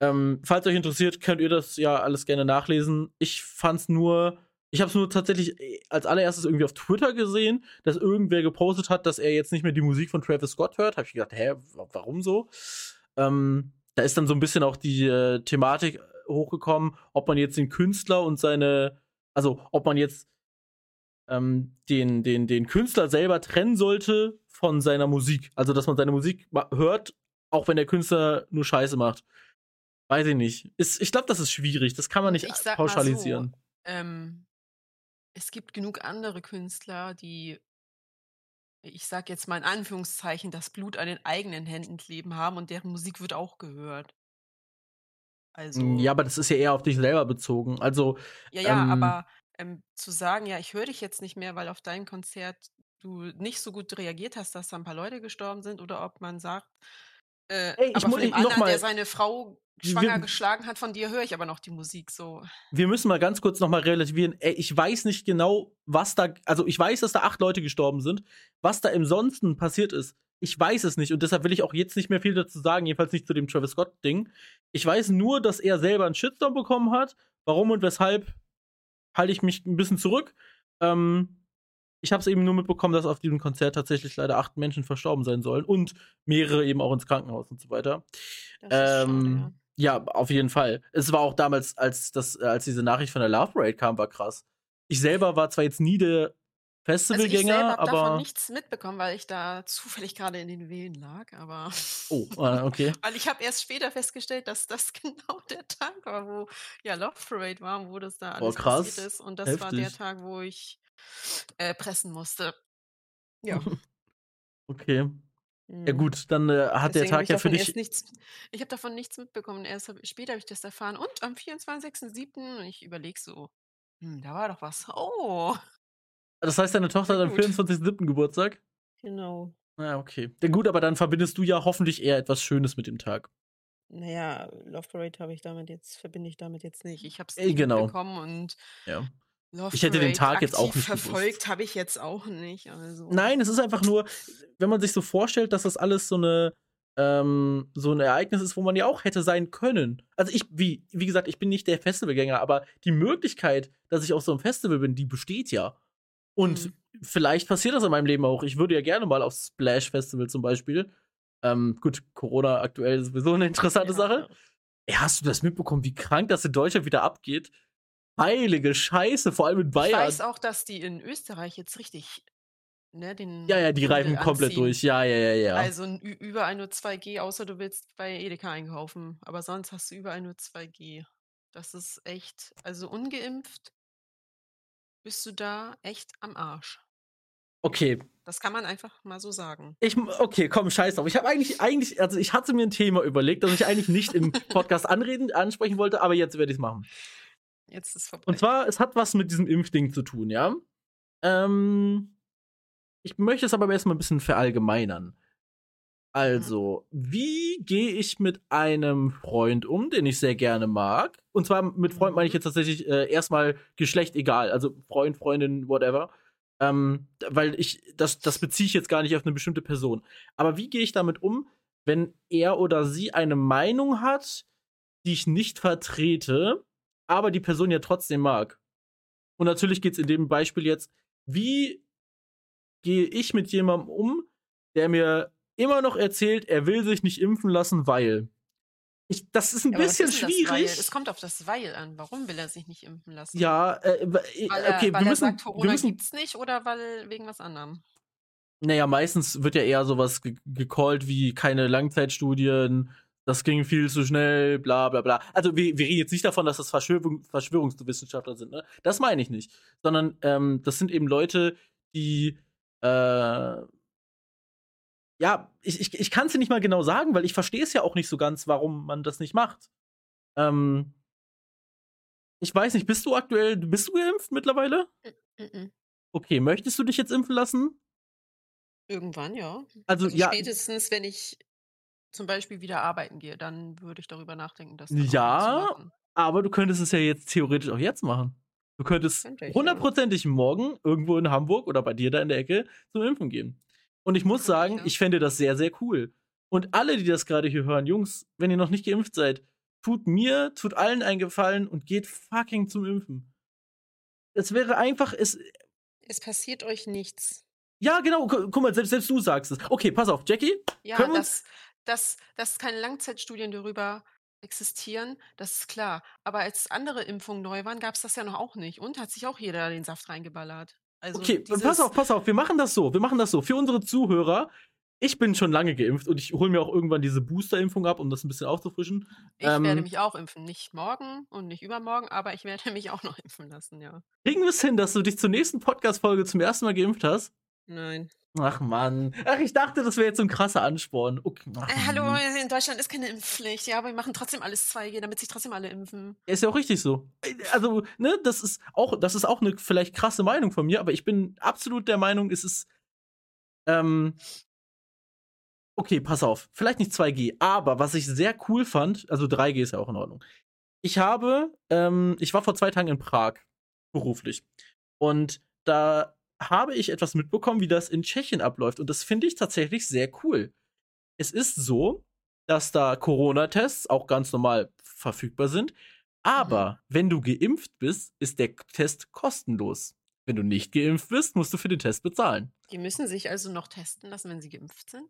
A: Ähm, falls euch interessiert, könnt ihr das ja alles gerne nachlesen. Ich fand's nur, ich habe es nur tatsächlich äh, als allererstes irgendwie auf Twitter gesehen, dass irgendwer gepostet hat, dass er jetzt nicht mehr die Musik von Travis Scott hört. Habe ich gedacht, hä, wa- warum so? Ähm, da ist dann so ein bisschen auch die äh, Thematik hochgekommen, ob man jetzt den Künstler und seine, also ob man jetzt ähm, den, den, den Künstler selber trennen sollte von seiner Musik. Also, dass man seine Musik hört, auch wenn der Künstler nur Scheiße macht. Weiß ich nicht. Ist, ich glaube, das ist schwierig. Das kann man nicht
B: Ich sag mal so,
A: pauschalisieren.
B: Ähm, es gibt genug andere Künstler, die, ich sag jetzt mal in Anführungszeichen, das Blut an den eigenen Händen kleben haben und deren Musik wird auch gehört. Also,
A: Mm, Ja, aber das ist ja eher auf dich selber bezogen. Also,
B: ja, ja,
A: ähm,
B: aber ähm, zu sagen, ja, ich höre dich jetzt nicht mehr, weil auf dein Konzert du nicht so gut reagiert hast, dass da ein paar Leute gestorben sind, oder ob man sagt, äh,
A: Ey, ich
B: aber
A: mu-
B: von dem
A: ich-
B: anderen,
A: mal-
B: der seine Frau
A: Wir-
B: schwanger geschlagen hat, von dir höre ich aber noch die Musik so.
A: wir müssen mal ganz kurz nochmal relativieren. Ey, ich weiß nicht genau, was da, also ich weiß, dass da acht Leute gestorben sind. Was da im Sonsten passiert ist, ich weiß es nicht. Und deshalb will ich auch jetzt nicht mehr viel dazu sagen, jedenfalls nicht zu dem Travis Scott-Ding. Ich weiß nur, dass er selber einen Shitstorm bekommen hat. Warum und weshalb, halte ich mich ein bisschen zurück. Ähm, ich habe es eben nur mitbekommen, dass auf diesem Konzert tatsächlich leider acht Menschen verstorben sein sollen und mehrere eben auch ins Krankenhaus und so weiter.
B: Das ist schade,
A: Ähm,
B: ja.
A: Ja, auf jeden Fall. Es war auch damals, als, das, äh, als diese Nachricht von der Love Parade kam, war krass. Ich selber war zwar jetzt nie der
B: Also ich
A: Festivalgänger,
B: habe davon
A: aber.
B: nichts mitbekommen, weil ich da zufällig gerade in den Wehen lag, aber
A: Oh, äh, okay.
B: weil ich habe erst später festgestellt, dass das genau der Tag war, wo ja Love Parade war, wo das da
A: Boah,
B: alles
A: krass.
B: passiert ist und das war der
A: Heftig.
B: Tag, wo ich äh, pressen musste. Ja.
A: Okay. Ja,
B: mhm.
A: gut, dann äh, hat
B: Deswegen
A: der Tag ja für dich.
B: nichts ich habe davon nichts mitbekommen. Erst hab später habe ich das erfahren und am 24.07. und ich überlege so: „Hm, da war doch was.“ Oh,
A: Das heißt, deine Tochter hat
B: Na
A: am
B: gut.
A: 24.07. Geburtstag?
B: genau.
A: Na, okay. Ja, gut, aber dann verbindest du ja hoffentlich eher etwas Schönes mit dem Tag.
B: Na ja, Love Parade habe ich damit jetzt verbinde ich damit jetzt nicht. Ich habe es
A: Äh,
B: nicht
A: genau.
B: mitbekommen und
A: Ja.
B: Love
A: Ich hätte den Tag jetzt auch nicht
B: verfolgt habe ich jetzt auch nicht. Also.
A: Nein, es ist einfach nur, wenn man sich so vorstellt, dass das alles so eine ähm, so ein Ereignis ist, wo man ja auch hätte sein können. Also ich, wie, wie gesagt, ich bin nicht der Festivalgänger, aber die Möglichkeit, dass ich auf so einem Festival bin, die besteht ja. Und
B: Mhm.
A: vielleicht passiert das in meinem Leben auch. Ich würde ja gerne mal aufs Splash Festival zum Beispiel. Ähm, gut, Corona aktuell ist sowieso eine interessante
B: Ja.
A: Sache. Ey, hast du das mitbekommen, wie krank das in Deutschland wieder abgeht? Heilige Scheiße, vor allem in
B: Ich
A: Bayern.
B: weiß auch, dass die in Österreich jetzt richtig, ne, den
A: Ja, ja, die
B: Handel
A: reifen komplett
B: anziehen.
A: durch. Ja, ja, ja, ja.
B: Also überall nur 2G, außer du willst bei Edeka einkaufen. Aber sonst hast du überall nur 2G. Das ist echt, also ungeimpft bist du da echt am Arsch.
A: okay,
B: Das kann man einfach mal so sagen.
A: Ich, okay, komm, scheiß drauf. Ich habe eigentlich, eigentlich, also ich hatte mir ein Thema überlegt, das ich eigentlich nicht im Podcast anreden, ansprechen wollte, aber jetzt werde ich es machen.
B: Jetzt ist vorbei.
A: Und zwar, es hat was mit diesem Impfding zu tun, ja. Ähm, ich möchte es aber erstmal ein bisschen verallgemeinern. Also, wie gehe ich mit einem Freund um, den ich sehr gerne mag? Und zwar mit Freund meine ich jetzt tatsächlich äh, erstmal Geschlecht egal, also Freund, Freundin, whatever. Ähm, weil ich, das, das beziehe ich jetzt gar nicht auf eine bestimmte Person. Aber wie gehe ich damit um, wenn er oder sie eine Meinung hat, die ich nicht vertrete, aber die Person ja trotzdem mag? Und natürlich geht es in dem Beispiel jetzt, wie gehe ich mit jemandem um, der mir immer noch erzählt, er will sich nicht impfen lassen, weil. Ich, das ist ein
B: Ja,
A: bisschen
B: ist
A: schwierig.
B: Es kommt auf das Weil an. Warum will er sich nicht impfen lassen?
A: Ja, äh, äh,
B: Weil er,
A: okay,
B: weil
A: wir
B: er
A: müssen,
B: sagt,
A: wir
B: Corona
A: müssen
B: gibt's nicht oder weil wegen was anderem?
A: Naja, meistens wird ja eher sowas ge gecallt wie keine Langzeitstudien, das ging viel zu schnell, bla bla bla. Also wir, wir reden jetzt nicht davon, dass das Verschwörung, Verschwörungswissenschaftler sind, ne? Das meine ich nicht. Sondern ähm, das sind eben Leute, die äh, ja, ich, ich, ich kann es dir nicht mal genau sagen, weil ich verstehe es ja auch nicht so ganz, warum man das nicht macht. Ähm, ich weiß nicht, bist du aktuell, bist du geimpft mittlerweile?
B: Mhm.
A: Okay, möchtest du dich jetzt impfen lassen?
B: Irgendwann, ja.
A: Also,
B: Also
A: ja,
B: spätestens, wenn ich zum Beispiel wieder arbeiten gehe, dann würde ich darüber nachdenken, das
A: Ja,
B: zu machen.
A: aber du könntest es ja jetzt theoretisch auch jetzt machen. Du könntest hundertprozentig morgen irgendwo in Hamburg oder bei dir da in der Ecke zum Impfen gehen. Und ich muss sagen, ich fände das sehr, sehr cool. Und alle, die das gerade hier hören, Jungs, wenn ihr noch nicht geimpft seid, tut mir, tut allen einen Gefallen und geht fucking zum Impfen. Es wäre einfach, es,
B: Es passiert euch nichts.
A: ja, genau, gu guck mal, selbst, selbst du sagst es. Okay, pass auf, Jackie,
B: Ja,
A: Können wir uns-
B: dass, dass, keine Langzeitstudien darüber existieren, das ist klar. Aber als andere Impfungen neu waren, gab es das ja noch auch nicht. Und hat sich auch jeder den Saft reingeballert. Also
A: Okay, pass auf, pass auf, wir machen das so. Wir machen das so. Für unsere Zuhörer, ich bin schon lange geimpft und ich hole mir auch irgendwann diese Booster-Impfung ab, um das ein bisschen aufzufrischen.
B: Ich werde
A: ähm,
B: mich auch impfen. Nicht morgen und nicht übermorgen, aber ich werde mich auch noch impfen lassen, ja.
A: Kriegen wir es hin, dass du dich zur nächsten Podcast-Folge zum ersten Mal geimpft hast?
B: Nein.
A: Ach Mann. Ach, ich dachte, das wäre jetzt so ein krasser Ansporn. Okay. Ach,
B: Äh, hallo, in Deutschland ist keine Impfpflicht, ja, aber wir machen trotzdem alles 2G, damit sich trotzdem alle impfen.
A: Ist ja auch richtig so. Also, ne, das ist auch, das ist auch eine vielleicht krasse Meinung von mir, aber ich bin absolut der Meinung, es ist. Ähm, okay, pass auf. Vielleicht nicht 2G, aber was ich sehr cool fand, also 3G ist ja auch in Ordnung. Ich habe, ähm, ich war vor zwei Tagen in Prag, beruflich. Und da habe ich etwas mitbekommen, wie das in Tschechien abläuft. Und das finde ich tatsächlich sehr cool. Es ist so, dass da Corona-Tests auch ganz normal verfügbar sind. Aber wenn du geimpft bist, ist der Test kostenlos. Wenn du nicht geimpft bist, musst du für den Test bezahlen.
B: Die müssen sich also noch testen lassen, wenn sie geimpft sind.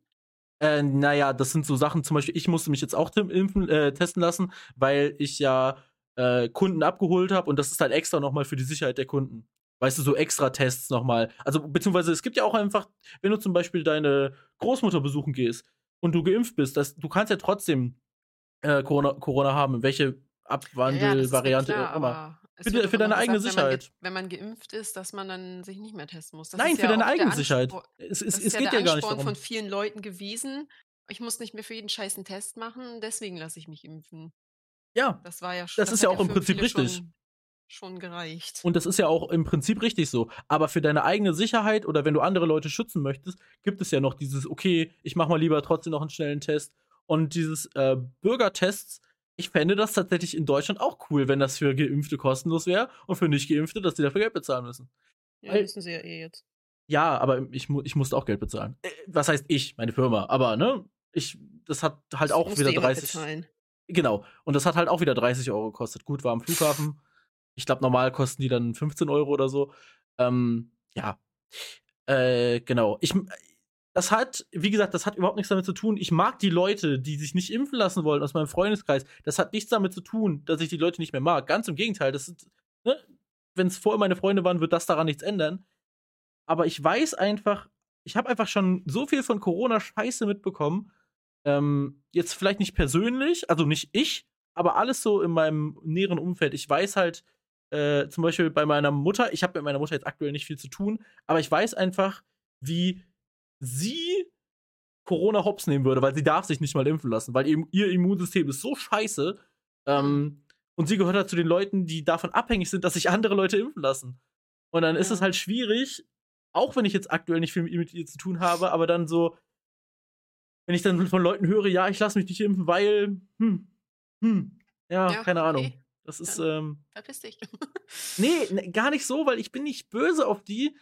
A: Äh, naja, das sind so Sachen, zum Beispiel, ich musste mich jetzt auch impfen, äh, testen lassen, weil ich ja äh, Kunden abgeholt habe und das ist halt extra nochmal für die Sicherheit der Kunden. Weißt du, so extra Tests nochmal. Also, beziehungsweise es gibt ja auch einfach, wenn du zum Beispiel deine Großmutter besuchen gehst und du geimpft bist, das, du kannst ja trotzdem äh, Corona, Corona haben, welche Abwandelvariante
B: ja,
A: auch immer. Für für deine eigene
B: gesagt, wenn man
A: Sicherheit.
B: Wenn man geimpft ist, dass man dann sich nicht mehr testen muss. Das
A: Nein, für
B: ja
A: deine eigene Sicherheit. Es, es,
B: Das
A: es
B: ja
A: geht ja gar nicht darum.
B: von vielen Leuten gewesen. Ich muss nicht mehr für jeden Scheiß einen Test machen, deswegen lasse ich mich impfen.
A: Ja,
B: Das war ja sch-
A: Das ist ja auch im Prinzip richtig.
B: Schon, schon gereicht.
A: Und das ist ja auch im Prinzip richtig so. Aber für deine eigene Sicherheit oder wenn du andere Leute schützen möchtest, gibt es ja noch dieses, okay, ich mach mal lieber trotzdem noch einen schnellen Test. Und dieses äh, Bürgertests ich fände das tatsächlich in Deutschland auch cool, wenn das für Geimpfte kostenlos wäre und für Nicht-Geimpfte, dass die dafür Geld bezahlen müssen.
B: Ja, müssen sie ja eh jetzt.
A: Ja, aber ich, mu ich musste auch Geld bezahlen. Äh, was heißt ich, meine Firma? Aber, ne? Ich, das hat halt das auch wieder 30. Bezahlen. Genau. Und das hat halt auch wieder 30 Euro gekostet. Gut, war am Flughafen. Ich glaube, normal kosten die dann 15 Euro oder so. Ähm, ja. Äh, genau. Ich, das hat, wie gesagt, das hat überhaupt nichts damit zu tun. Ich mag die Leute, die sich nicht impfen lassen wollen aus meinem Freundeskreis. Das hat nichts damit zu tun, dass ich die Leute nicht mehr mag. Ganz im Gegenteil. Das ne? Wenn es vorher meine Freunde waren, wird das daran nichts ändern. Aber ich weiß einfach, ich habe einfach schon so viel von Corona-Scheiße mitbekommen. Ähm, jetzt vielleicht nicht persönlich, also nicht ich, aber alles so in meinem näheren Umfeld. Ich weiß halt, äh, zum Beispiel bei meiner Mutter, ich habe mit meiner Mutter jetzt aktuell nicht viel zu tun, aber ich weiß einfach, wie sie Corona hops nehmen würde, weil sie darf sich nicht mal impfen lassen, weil ihr, ihr Immunsystem ist so scheiße. Ähm, und sie gehört halt zu den Leuten, die davon abhängig sind, dass sich andere Leute impfen lassen. Und dann ja. ist es halt schwierig, auch wenn ich jetzt aktuell nicht viel mit ihr zu tun habe, aber dann so, wenn ich dann von Leuten höre, ja, ich lasse mich nicht impfen, weil, hm, hm, ja, ja keine okay. Ahnung. Das ist, ähm.
B: Verpiss dich.
A: nee, ne, gar nicht so, weil ich bin nicht böse auf die,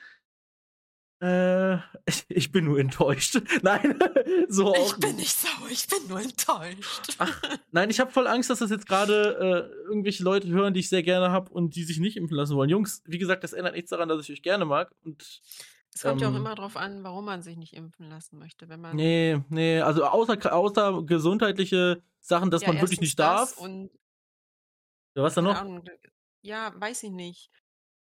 A: äh, ich bin nur enttäuscht. Nein, so
B: auch. Ich bin nicht sauer, ich bin nur enttäuscht.
A: Ach, nein, ich habe voll Angst, dass das jetzt gerade äh, irgendwelche Leute hören, die ich sehr gerne habe und die sich nicht impfen lassen wollen. Jungs, wie gesagt, das ändert nichts daran, dass ich euch gerne mag. Und,
B: es kommt ähm, ja auch ähm, immer darauf an, warum man sich nicht impfen lassen möchte. Wenn man
A: nee, nee, also außer, außer gesundheitliche Sachen, dass ja, man wirklich nicht darf.
B: Und
A: ja, was dann noch?
B: Ja, weiß ich nicht.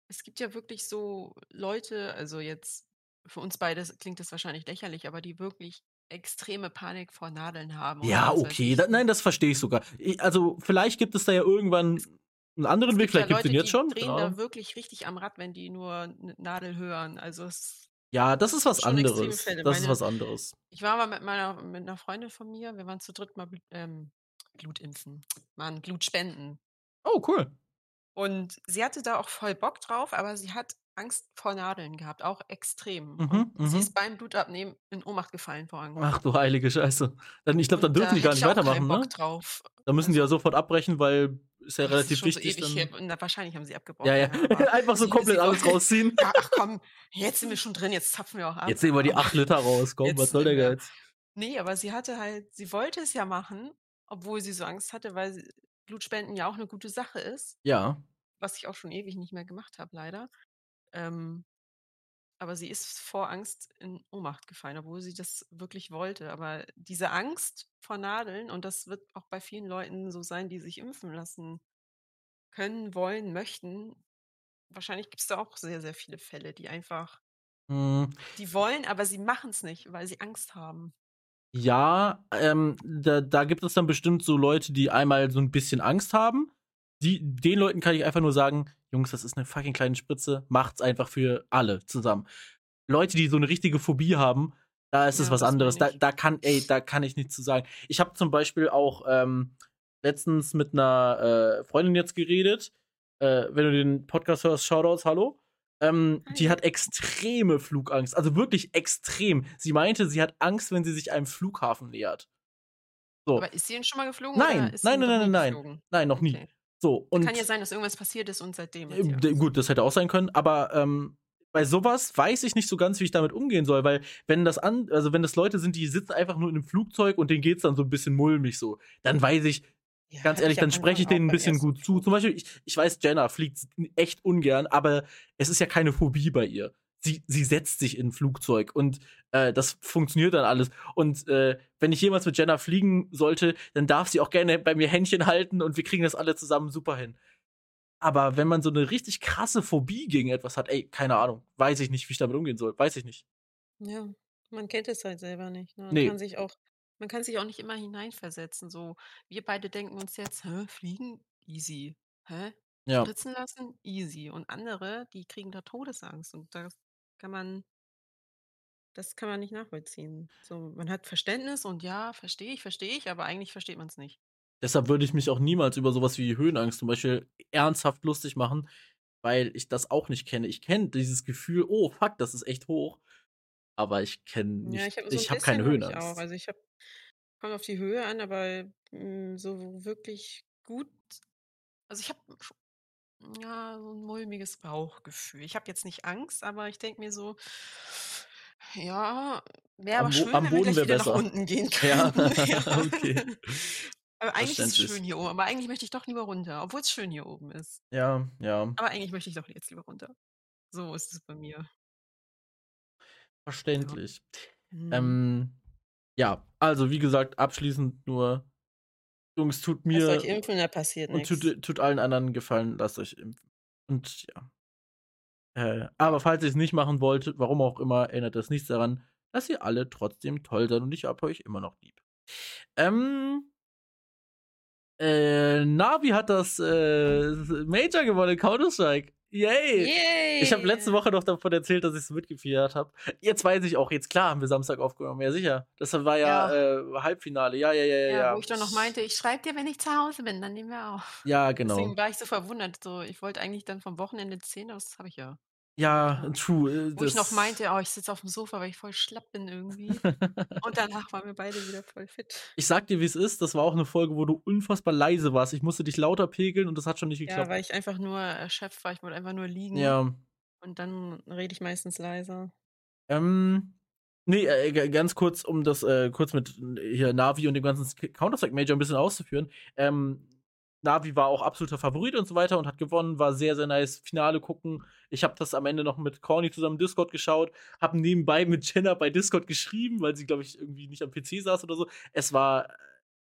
B: Es gibt ja wirklich so Leute, also jetzt für uns beide klingt das wahrscheinlich lächerlich, aber die wirklich extreme Panik vor Nadeln haben.
A: Ja, okay. Da, nein, das verstehe ich sogar. Also vielleicht gibt es da ja irgendwann einen anderen Weg, vielleicht gibt es den jetzt schon.
B: Die drehen genau. da wirklich richtig am Rad, wenn die nur eine Nadel hören. Also es
A: ja, das ist was anderes. Das Meine, ist was anderes.
B: Ich war mal mit meiner mit einer Freundin von mir, wir waren zu dritt mal ähm, Blut impfen. Mann, Blut spenden.
A: Oh, cool.
B: Und sie hatte da auch voll Bock drauf, aber sie hat Angst vor Nadeln gehabt, auch extrem.
A: Mhm,
B: sie mhm. ist beim Blutabnehmen in Ohnmacht gefallen vor Angst.
A: Ach du heilige Scheiße. Dann, ich glaube, dann dürfen da die gar nicht weitermachen, ne?
B: Drauf.
A: Da müssen also, die ja sofort abbrechen, weil ist ja relativ wichtig.
B: So ewig dann, na, wahrscheinlich haben sie abgebrochen.
A: Ja, ja. Einfach so komplett alles rausziehen.
B: Ja, ach komm, jetzt sind wir schon drin, jetzt zapfen wir auch ab.
A: Jetzt sehen wir die 8 Liter raus, komm, jetzt was soll der Geiz?
B: Nee, aber sie hatte halt, sie wollte es ja machen, obwohl sie so Angst hatte, weil Blutspenden ja auch eine gute Sache ist.
A: Ja.
B: Was ich auch schon ewig nicht mehr gemacht habe, leider. Ähm, aber sie ist vor Angst in Ohnmacht gefallen, obwohl sie das wirklich wollte. Aber diese Angst vor Nadeln, und das wird auch bei vielen Leuten so sein, die sich impfen lassen können, wollen, möchten, wahrscheinlich gibt es da auch sehr, sehr viele Fälle, die einfach,
A: mhm.
B: die wollen, aber sie machen es nicht, weil sie Angst haben.
A: Ja, ähm, da, da gibt es dann bestimmt so Leute, die einmal so ein bisschen Angst haben. Die, den Leuten kann ich einfach nur sagen, Jungs, das ist eine fucking kleine Spritze, macht's einfach für alle zusammen. Leute, die so eine richtige Phobie haben, da ist ja, es was anderes. Da, da kann, ey, da kann ich nichts zu sagen. Ich habe zum Beispiel auch ähm, letztens mit einer äh, Freundin jetzt geredet. Äh, wenn du den Podcast hörst, Shoutouts, hallo. Ähm, die hat extreme Flugangst, also wirklich extrem. Sie meinte, sie hat Angst, wenn sie sich einem Flughafen nähert.
B: So. Aber ist sie denn schon mal geflogen?
A: Nein, nein, nein, nein, nein, nein, noch nie. Okay. So, und
B: Kann ja sein, dass irgendwas passiert ist und seitdem.
A: Äh, gut, das hätte auch sein können, aber ähm, bei sowas weiß ich nicht so ganz, wie ich damit umgehen soll, weil wenn das an, also wenn das Leute sind, die sitzen einfach nur in einem Flugzeug und denen geht's dann so ein bisschen mulmig so, dann weiß ich, ja, ganz ehrlich, dann spreche ich denen ein bisschen gut zu. Zum Beispiel, ich, ich weiß, Jenna fliegt echt ungern, aber es ist ja keine Phobie bei ihr sie, sie setzt sich in ein Flugzeug und äh, das funktioniert dann alles. Und äh, wenn ich jemals mit Jenna fliegen sollte, dann darf sie auch gerne bei mir Händchen halten und wir kriegen das alle zusammen super hin. Aber wenn man so eine richtig krasse Phobie gegen etwas hat, ey, keine Ahnung, weiß ich nicht, wie ich damit umgehen soll, weiß ich nicht.
B: Ja, man kennt es halt selber nicht. Ne? Man
A: nee.
B: kann sich auch, man kann sich auch nicht immer hineinversetzen. So, wir beide denken uns jetzt, hä, fliegen? Easy. Hä?
A: Ja.
B: Spritzen lassen? Easy. Und andere, die kriegen da Todesangst. Und das kann man das kann man nicht nachvollziehen. So, man hat Verständnis und ja, verstehe ich, verstehe ich, aber eigentlich versteht man es nicht.
A: Deshalb würde ich mich auch niemals über sowas wie Höhenangst zum Beispiel ernsthaft lustig machen, weil ich das auch nicht kenne. Ich kenne dieses Gefühl, oh fuck, das ist echt hoch. Aber ich kenne nicht,
B: Ja, ich habe
A: so habe keine
B: habe ich auch.
A: Höhenangst.
B: Also ich habe, kommt auf die Höhe an, aber hm, so wirklich gut also, ich habe ja, so 'n mulmiges Bauchgefühl. Ich habe jetzt nicht Angst, aber ich denke mir so ja, wäre aber schön,
A: am
B: wenn wir
A: Boden
B: gleich
A: wäre
B: wieder nach
A: besser.
B: unten gehen
A: Ja,
B: können. Ja.
A: okay.
B: Aber eigentlich ist es schön hier oben, aber eigentlich möchte ich doch lieber runter, obwohl's schön hier oben ist.
A: Ja, ja.
B: Aber eigentlich möchte ich doch jetzt lieber runter. So ist es bei mir. Ja.
A: Verständlich.
B: Mhm.
A: Ähm, ja, also, wie gesagt, abschließend nur Jungs, tut
B: Lasst euch
A: mir
B: impfen, da passiert
A: und tut tut allen anderen Gefallen, lasst euch impfen. Und ja. Äh, aber falls ihr's nicht machen wollt, warum auch immer, ändert das nichts daran, dass ihr alle trotzdem toll seid und ich habe euch immer noch lieb. Ähm äh, Navi hat das, äh, Major gewonnen Counter-Strike. Yay! Ich habe letzte
B: Yay!
A: Woche noch davon erzählt, dass ich's mitgefiebert habe. Jetzt weiß ich auch, jetzt klar haben wir Samstag aufgenommen, ja sicher. Das war ja,
B: Ja.
A: äh, Halbfinale. Ja, ja, ja, ja,
B: Ja, wo ich dann noch meinte: „Ich schreibe dir, wenn ich zu Hause bin, dann nehmen wir auf.“
A: Ja,
B: Deswegen
A: genau.
B: war ich so verwundert, so ich wollte eigentlich dann vom Wochenende ziehen, aber das habe ich ja.
A: Ja,
B: Ja.
A: true, äh,
B: Wo ich noch meinte: „Oh, ich sitze aufm Sofa, weil ich voll schlapp bin irgendwie.“ Und danach waren wir beide wieder voll fit.
A: Ich sage dir, wie's ist, das war auch 'ne Folge, wo du unfassbar leise warst. Ich musste dich lauter pegeln und das hat schon nicht
B: Ja,
A: geklappt.
B: weil ich einfach nur erschöpft war. Ich wollte einfach nur liegen
A: Ja.
B: und dann rede ich meistens leiser.
A: Ähm, ne, äh, ganz kurz, um das, äh, kurz mit hier Navi und dem ganzen sk Counter-Strike Major 'n bisschen auszuführen. Ähm, Navi war auch absoluter Favorit und so weiter und hat gewonnen, war sehr, sehr nice. Finale gucken. Ich habe das am Ende noch mit Corny zusammen Discord geschaut, habe nebenbei mit Jenna bei Discord geschrieben, weil sie, glaube ich, irgendwie nicht am PC saß oder so. Es war,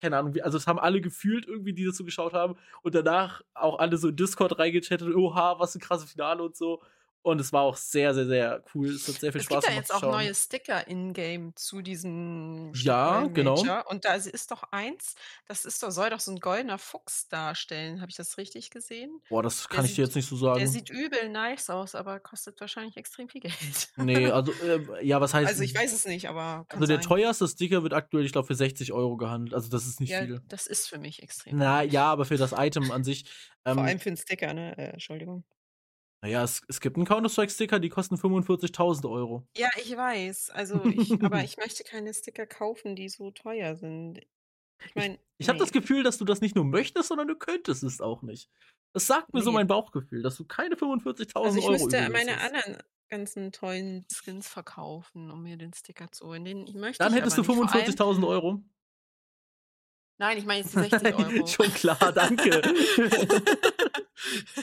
A: keine Ahnung, also, es haben alle gefühlt irgendwie, die das so geschaut haben und danach auch alle so in Discord reingechattet: „Oha, was 'n krasses Finale“ und so. Und es war auch sehr, sehr, sehr cool. Es hat sehr viel
B: Es
A: Spaß
B: gibt ja
A: gemacht
B: jetzt auch neue Sticker in-game zu diesem
A: Ja, genau.
B: Und da ist doch eins, das ist doch soll doch so 'n goldener Fuchs darstellen. Habe ich das richtig gesehen?
A: Boah, das
B: Der
A: kann ich dir jetzt nicht so
B: der
A: sagen.
B: sieht übel nice aus, aber kostet wahrscheinlich extrem viel Geld.
A: Ne, also, ähm, ja, was heißt
B: Also, ich weiß es nicht, aber
A: Also, der
B: sein.
A: teuerste Sticker wird aktuell, ich glaube, für 60 € gehandelt. Also, das ist nicht
B: Ja,
A: viel.
B: das ist für mich extrem
A: Na ja, aber für das Item an sich,
B: Vor allem
A: ähm
B: für 'n Sticker, ne? Äh, Entschuldigung.
A: Na ja, es es gibt 'n Counter-Strike-Sticker, die kosten 45.000 €.
B: Ja, ich weiß. Also, ich aber ich möchte keine Sticker kaufen, die so teuer sind. Ich
A: Ich
B: meine,
A: ich habe das. Gefühl, dass du das nicht nur möchtest, sondern du könntest es auch nicht. Das sagt mir so
B: Ne.
A: mein Bauchgefühl, dass du keine 45.000
B: Also, ich € müsste meine
A: hast.
B: anderen ganzen tollen Skins verkaufen, um mir den Sticker zu holen. Den möchte
A: Dann
B: ich
A: hättest du
B: nicht. Vor allem
A: 45.000 €.
B: Nein, ich meine jetzt die 60 €.
A: Schon klar, danke.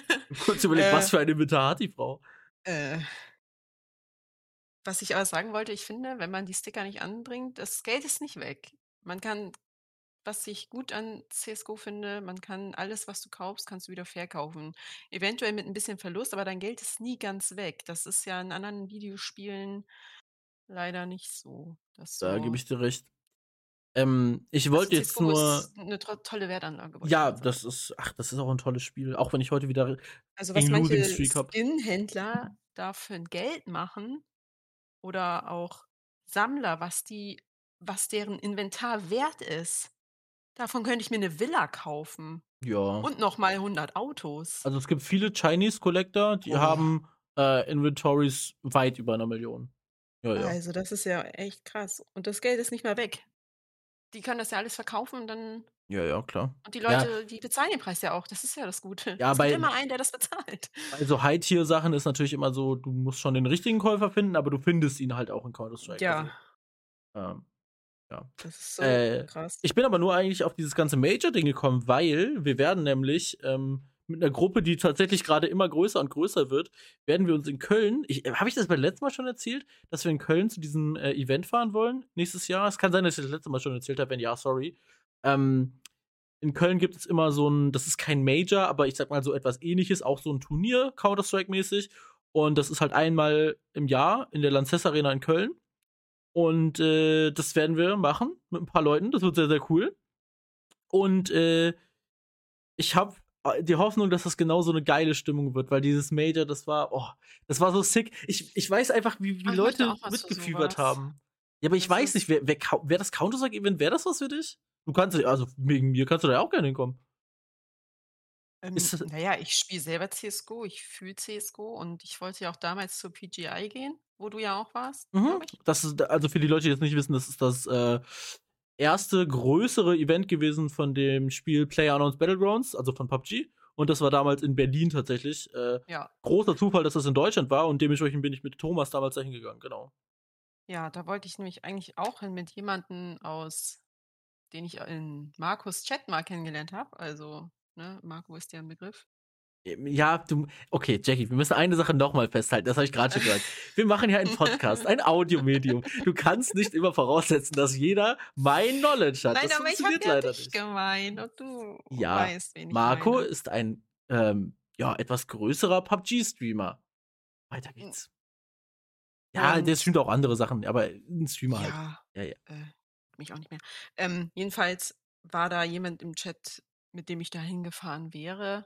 A: Kurz überlegt, was
B: Äh.
A: für ein Inventar hat die Frau?
B: Äh. Was ich aber sagen wollte, ich finde, wenn man die Sticker nicht anbringt, das Geld ist nicht weg. Man kann was ich gut an CS:GO finde, man kann alles, was du kaufst, kannst du wieder verkaufen. Eventuell mit 'n bisschen Verlust, aber dein Geld ist nie ganz weg. Das ist ja in anderen Videospielen leider nicht so,
A: Da gebe ich dir recht. Ähm, ich wollte jetzt
B: CS:GO
A: nur
B: ist 'ne tro tolle Wertanlage,
A: Ja, das ist ach, das ist auch 'n tolles Spiel, auch wenn ich heute wieder
B: Also, was manche. Skin-Händler da für 'n Geld machen oder auch Sammler, was die was deren Inventar wert ist. Davon könnte ich mir 'ne Villa kaufen
A: Ja.
B: und noch mal 100 Autos.
A: Also, es gibt viele Chinese Collector, die
B: Boah.
A: haben, äh, Inventories weit über 'ner Million. Ja, ja.
B: Also, das ist ja echt krass und das Geld ist nicht mehr weg. Die können das ja alles verkaufen und dann
A: Ja, ja, klar.
B: und die
A: Ja.
B: Leute, die bezahlen den Preis ja auch. Das ist ja das Gute.
A: Ja,
B: Es
A: bei
B: gibt immer einen, der das bezahlt.
A: bei so High-Tier-Sachen ist natürlich immer so, du musst schon den richtigen Käufer finden, aber du findest ihn halt auch in Counter-Strike.
B: Ja.
A: Also, ähm, ja.
B: Das ist so
A: Äh,
B: krass.
A: ich bin aber nur eigentlich auf dieses ganze Major-Ding gekommen, weil wir werden nämlich, ähm, mit 'ner Gruppe, die tatsächlich grade immer größer und größer wird, werden wir uns in Köln ich habe ich das beim letzten Mal schon erzählt, dass wir in Köln zu diesem, äh, Event fahren wollen nächstes Jahr? Es kann sein, dass ich das letzte Mal schon erzählt habe, wenn ja, sorry. Ähm, in Köln gibt es immer so 'n das ist kein Major, aber ich sage mal so etwas Ähnliches, auch so 'n Turnier, Counter-Strike-mäßig. Und das ist halt einmal im Jahr in der Lanxess Arena in Köln. Und, äh, das werden wir machen mit 'n paar Leuten. Das wird sehr, sehr cool. Und, äh, ich habe, äh, die Hoffnung, dass das genau so 'ne geile Stimmung wird, weil dieses Major, das war oh, das war so sick. Ich ich weiß einfach, wie wie
B: ich
A: Leute mitgefiebert haben. Ja, aber ich
B: Das
A: weiß nicht, wer wer wäre das Counter-Strike-Event, wäre das was für dich? Du kannst ja also, wegen mir kannst du da ja auch gerne hinkommen.
B: Ähm,
A: Ist das
B: na ja, ich spiele selber CS:GO, ich fühle CS:GO und ich wollte ja auch damals zur PGI gehen, wo du ja auch warst,
A: Mhm. Das ist also, für die Leute, die jetzt nicht wissen, das ist das, äh, erste größere Event gewesen von dem Spiel PlayerUnknown's Battlegrounds, also von PUBG. Und das war damals in Berlin tatsächlich. Äh,
B: Ja.
A: großer Zufall, dass das in Deutschland war und dementsprechend bin ich mit Thomas damals dahin gegangen, genau.
B: Ja, da wollte ich nämlich eigentlich auch hin mit jemandem aus, den ich in Markus Chat mal kennengelernt habe. Also, ne, Marco ist ja ein Begriff.
A: Ja, du, okay, Jackie, wir müssen eine Sache nochmal festhalten, das habe ich gerade schon gesagt. Wir machen ja einen Podcast, ein Audiomedium. Du kannst nicht immer voraussetzen, dass jeder mein Knowledge hat.
B: Nein,
A: das
B: aber ich habe
A: funktioniert
B: ja
A: leider
B: dich
A: nicht.
B: gemeint und du
A: Ja,
B: weißt, wen ich
A: Marco
B: meine.
A: ist ein ähm, ja, etwas größerer PUBG-Streamer. Weiter geht's. Ja, der
B: Und-
A: streamt auch andere Sachen, aber ein Streamer halt.
B: Ja,
A: Ja, ja.
B: Äh, mich auch nicht mehr. Ähm, jedenfalls war da jemand im Chat, mit dem ich da hingefahren wäre.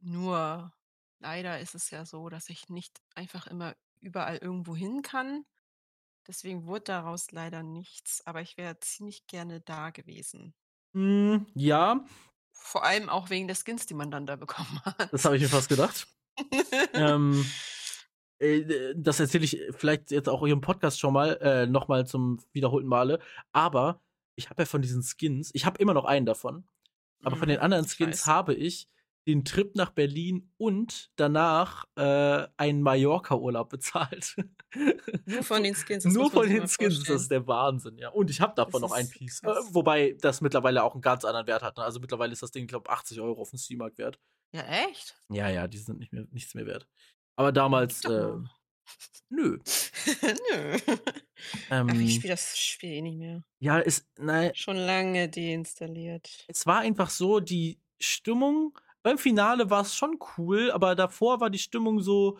B: Nur leider ist es ja so, dass ich nicht einfach immer überall irgendwo hin kann. Deswegen wurde daraus leider nichts, aber ich wäre ziemlich gerne da gewesen.
A: Hm, ja,
B: Vor allem auch wegen der Skins, die man dann da bekommen hat.
A: das habe ich mir fast gedacht. ähm, äh, das erzähle ich vielleicht jetzt auch im Podcast schon mal, äh, nochmal zum wiederholten Male. Aber ich habe ja von diesen Skins, ich habe immer noch einen davon, aber von den
B: Mhm,
A: anderen Skins habe ich den Trip nach Berlin und danach äh, einen Mallorca-Urlaub bezahlt.
B: Nur von den Skins. das
A: Nur von den Skins, das
B: vorstellen.
A: ist der Wahnsinn, ja. Und ich habe davon
B: Das
A: noch ein
B: ist
A: Piece. Äh, wobei das mittlerweile auch einen ganz anderen Wert hat. Ne? Also mittlerweile ist das Ding, glaube ich, 80 Euro auf dem Steamarkt wert.
B: Ja, echt?
A: Ja, ja, die sind nicht mehr, nichts mehr wert. Aber damals, äh, nö.
B: Nö.
A: Ähm,
B: Ach, ich spiele das Spiel eh nicht mehr.
A: ja, es, nein,
B: Schon lange deinstalliert.
A: es war einfach so, die Stimmung, beim Finale war es schon cool, aber davor war die Stimmung so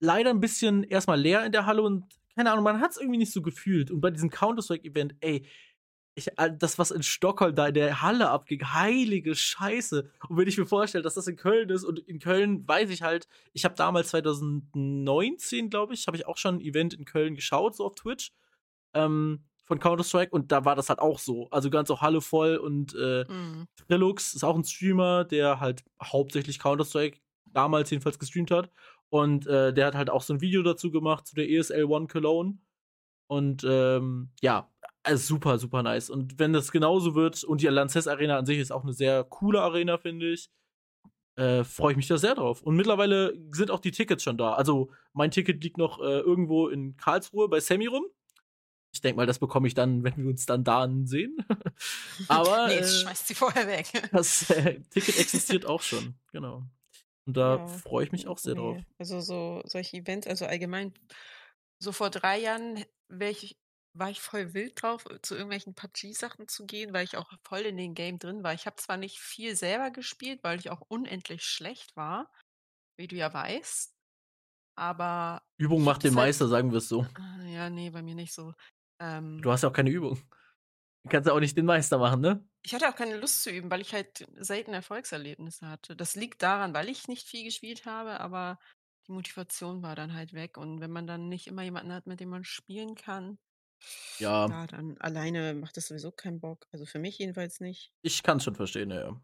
A: leider ein bisschen erstmal leer in der Halle und keine Ahnung, man hat es irgendwie nicht so gefühlt. Und bei diesem Counter-Strike-Event, ey, ich, äh, das, was in Stockholm da in der Halle abging, heilige Scheiße. Und wenn ich mir vorstelle, dass das in Köln ist und in Köln weiß ich halt, ich habe damals 2019, glaube ich, habe ich auch schon ein Event in Köln geschaut, so auf Twitch, ähm, von Counter-Strike und da war das halt auch so. Also ganz auch Halle voll und äh,
B: Mhm.
A: Trilux ist auch ein Streamer, der halt hauptsächlich Counter-Strike damals jedenfalls gestreamt hat. Und äh, der hat halt auch so ein Video dazu gemacht zu der ESL One Cologne. Und ähm, ja, also super, super nice. Und wenn das genauso wird, und die Lanxess Arena an sich ist auch eine sehr coole Arena, finde ich, äh, freue ich mich da sehr drauf. Und mittlerweile sind auch die Tickets schon da. Also mein Ticket liegt noch äh, irgendwo in Karlsruhe bei Sammy rum. Ich denke mal, das bekomme ich dann, wenn wir uns dann da sehen. Aber
B: nee,
A: äh,
B: jetzt schmeißt sie vorher weg.
A: das äh, Ticket existiert auch schon, genau. Und da
B: Ja,
A: freue ich mich auch sehr drauf.
B: nee. Also so solche Events, also allgemein, so vor drei Jahren ich, war ich voll wild drauf, zu irgendwelchen PUBG-Sachen zu gehen, weil ich auch voll in den Game drin war. Ich habe zwar nicht viel selber gespielt, weil ich auch unendlich schlecht war, wie du ja weißt, aber
A: Übung macht den
B: das halt
A: Meister, sagen wir es so.
B: Ah, Ja, nee, bei mir nicht so. Ähm,
A: Du hast ja auch keine Übung. Du kannst ja auch nicht den Meister machen, ne?
B: Ich hatte auch keine Lust zu üben, weil ich halt selten Erfolgserlebnisse hatte. Das liegt daran, weil ich nicht viel gespielt habe, aber die Motivation war dann halt weg. Und wenn man dann nicht immer jemanden hat, mit dem man spielen kann,
A: Ja,
B: ja, dann alleine macht das sowieso keinen Bock. Also für mich jedenfalls nicht.
A: ich kann es schon verstehen, ja.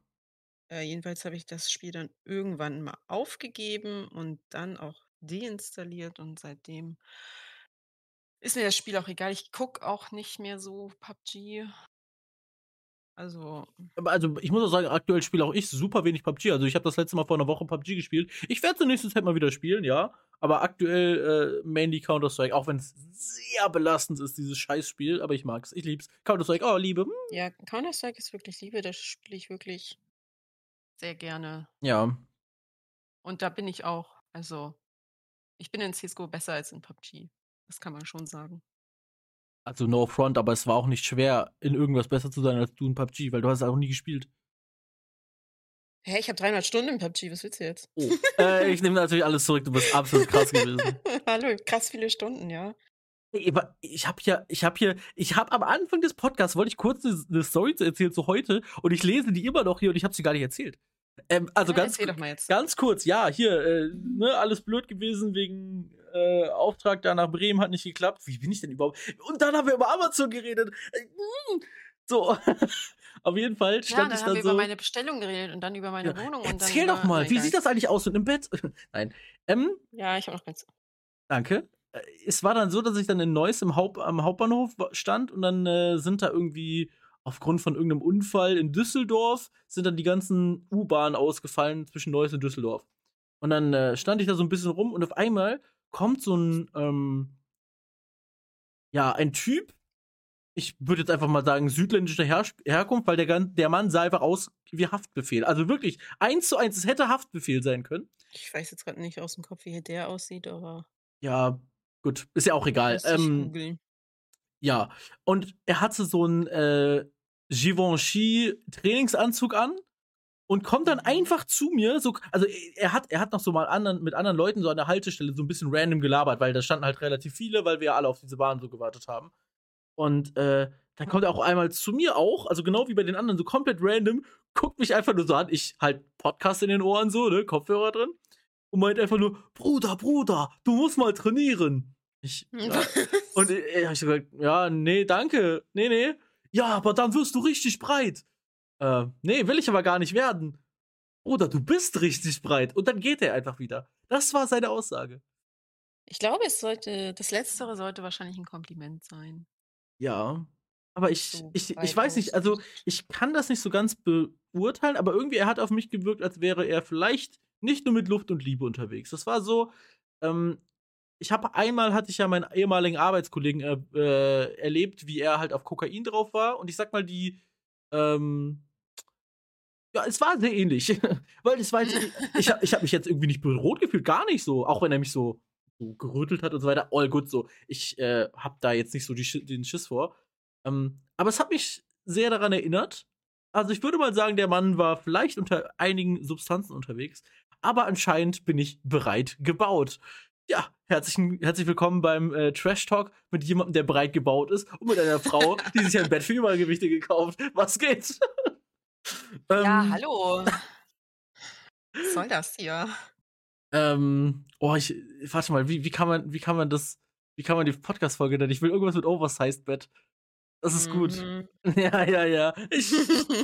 B: Äh, jedenfalls habe ich das Spiel dann irgendwann mal aufgegeben und dann auch deinstalliert und seitdem ist mir das Spiel auch egal. Ich gucke auch nicht mehr so PUBG. Also,
A: Aber Also, ich muss auch sagen, aktuell spiele auch ich super wenig PUBG. Also, ich habe das letzte Mal vor einer Woche PUBG gespielt. Ich werde es in nächster Zeit mal wieder spielen, ja. Aber aktuell äh, mainly Counter-Strike, auch wenn es sehr belastend ist, dieses Scheißspiel. Aber ich mag's. Ich lieb's. Counter-Strike, oh, Liebe. hm,
B: ja, Counter-Strike ist wirklich Liebe, das spiele ich wirklich sehr gerne.
A: Ja.
B: Und da bin ich auch, also, ich bin in CSGO besser als in PUBG. Das kann man schon sagen.
A: Also, no front, aber es war auch nicht schwer, in irgendwas besser zu sein als du in PUBG, weil du hast es auch nie gespielt.
B: Hä, ich habe 300 Stunden in PUBG, was willst du jetzt?
A: Oh. äh, ich nehme natürlich alles zurück. Du bist absolut krass gewesen.
B: Hallo, krass viele Stunden, ja.
A: Ich habe hier, ich habe hier, ich habe am Anfang des Podcasts wollte ich kurz eine, eine Story zu erzählen zu heute und ich lese die immer noch hier und ich habe sie gar nicht erzählt. Ähm, also
B: ja,
A: ganz,
B: erzähl doch mal jetzt.
A: ganz kurz, ja, hier, äh, ne, alles blöd gewesen wegen äh, Auftrag da nach Bremen hat nicht geklappt. Wie bin ich denn überhaupt? Und dann haben wir über Amazon geredet. Äh, mm, so, auf jeden Fall
B: ja,
A: stand
B: dann
A: ich
B: haben
A: dann
B: wir
A: so.
B: über meine Bestellung geredet und dann über meine
A: Ja,
B: Wohnung. und dann
A: Erzähl doch mal, wie sieht das eigentlich aus mit einem Bett? Nein. Ähm,
B: Ja, ich habe noch ganz.
A: Danke. Äh, es war dann so, dass ich dann in Neuss im Haupt, am Hauptbahnhof stand und dann äh, sind da irgendwie aufgrund von irgendeinem Unfall in Düsseldorf sind dann die ganzen U-Bahnen ausgefallen zwischen Neuss und Düsseldorf. Und dann äh, stand ich da so ein bisschen rum und auf einmal kommt so ein, ähm, ja, ein Typ, ich würde jetzt einfach mal sagen, südländischer Her Herkunft, weil der, der Mann sah einfach aus wie Haftbefehl. Also wirklich, eins zu eins, es hätte Haftbefehl sein können.
B: Ich weiß jetzt gerade nicht aus dem Kopf, wie der aussieht, aber.
A: Ja, gut, ist ja auch egal. Ähm, ja, und er hatte so einen äh, Givenchy-Trainingsanzug an und kommt dann einfach zu mir. So, also er hat, er hat noch so mal anderen, mit anderen Leuten so an der Haltestelle so ein bisschen random gelabert, weil da standen halt relativ viele, weil wir ja alle auf diese Bahn so gewartet haben. Und äh, dann kommt er auch einmal zu mir auch, also genau wie bei den anderen, so komplett random, guckt mich einfach nur so an, ich halt Podcast in den Ohren so, ne, Kopfhörer drin, und meint einfach nur, Bruder, Bruder, du musst mal trainieren. Ich, ja. und äh, ich gesagt, ja, nee, danke, nee, nee. Ja, aber dann wirst du richtig breit. Äh, nee, will ich aber gar nicht werden. Bruder, du bist richtig breit. Und dann geht er einfach wieder. Das war seine Aussage.
B: Ich glaube, es sollte, das Letztere sollte wahrscheinlich ein Kompliment sein.
A: Ja, aber ich, so ich, ich weiß nicht, also ich kann das nicht so ganz beurteilen, aber irgendwie er hat auf mich gewirkt, als wäre er vielleicht nicht nur mit Luft und Liebe unterwegs. Das war so, ähm, ich habe einmal hatte ich ja meinen ehemaligen Arbeitskollegen äh, äh, erlebt, wie er halt auf Kokain drauf war und ich sag mal die, ähm, ja, es war sehr ähnlich, weil es war jetzt, ich, ich habe mich jetzt irgendwie nicht bedroht gefühlt, gar nicht so, auch wenn er mich so so gerüttelt hat und so weiter. All gut so. Ich äh, habe da jetzt nicht so die, den Schiss vor. Ähm, aber es hat mich sehr daran erinnert. Also ich würde mal sagen, der Mann war vielleicht unter einigen Substanzen unterwegs, aber anscheinend bin ich bereit gebaut. Ja, herzlich, herzlich willkommen beim äh, Trash Talk mit jemandem, der breit gebaut ist und mit einer Frau, die sich ein Bett für Übergewichte gekauft. Was geht?
B: ähm, ja, hallo. Was soll das hier?
A: Ähm, oh, ich, warte mal, wie, wie kann man, wie kann man das, wie kann man die Podcast-Folge denn? Ich will irgendwas mit Oversized Bett. Das ist gut. Mhm. Ja, ja, ja. Ich,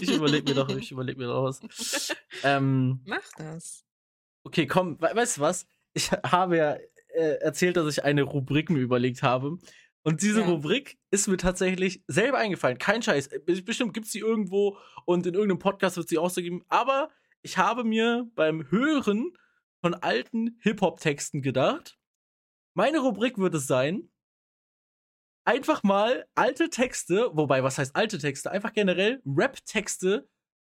A: ich überlege mir doch, ich überlege mir doch was.
B: Ähm, Mach das.
A: Okay, komm, we weißt du was? Ich habe ja äh, erzählt, dass ich eine Rubrik mir überlegt habe. Und diese ja. Rubrik ist mir tatsächlich selber eingefallen. Kein Scheiß. Bestimmt gibt es sie irgendwo und in irgendeinem Podcast wird sie auch so geben. Aber ich habe mir beim Hören von alten Hip-Hop-Texten gedacht. Meine Rubrik wird es sein, einfach mal alte Texte, wobei, was heißt alte Texte? Einfach generell Rap-Texte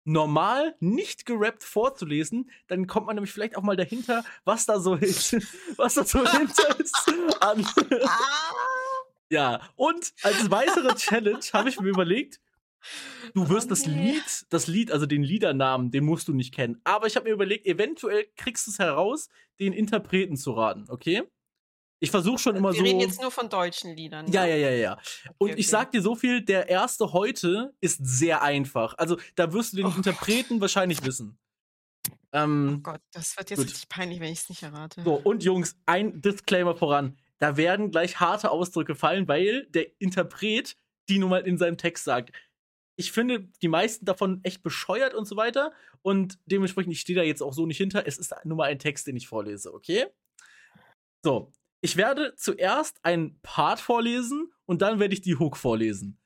A: normal, nicht gerappt vorzulesen, dann kommt man nämlich vielleicht auch mal dahinter, was da so ist, was da so hinter ist. An. Ja, und als weitere Challenge habe ich mir überlegt, Du wirst okay. das Lied, das Lied, also den Liedernamen, den musst du nicht kennen. Aber ich habe mir überlegt, eventuell kriegst du es heraus, den Interpreten zu raten, okay? Ich versuche schon immer
B: Wir
A: so.
B: Wir reden jetzt nur von deutschen Liedern.
A: Ja, ja, ja, ja. Und okay, ich sag dir so viel, der erste heute ist sehr einfach. Also da wirst du den oh Interpreten Gott. wahrscheinlich wissen.
B: Ähm, oh Gott, das wird jetzt gut. richtig peinlich, wenn ich es nicht errate.
A: So, und Jungs, ein Disclaimer voran. Da werden gleich harte Ausdrücke fallen, weil der Interpret die nun mal in seinem Text sagt ich finde die meisten davon echt bescheuert und so weiter. Und dementsprechend, ich stehe da jetzt auch so nicht hinter. Es ist nur mal ein Text, den ich vorlese, okay? So, ich werde zuerst einen Part vorlesen und dann werde ich die Hook vorlesen.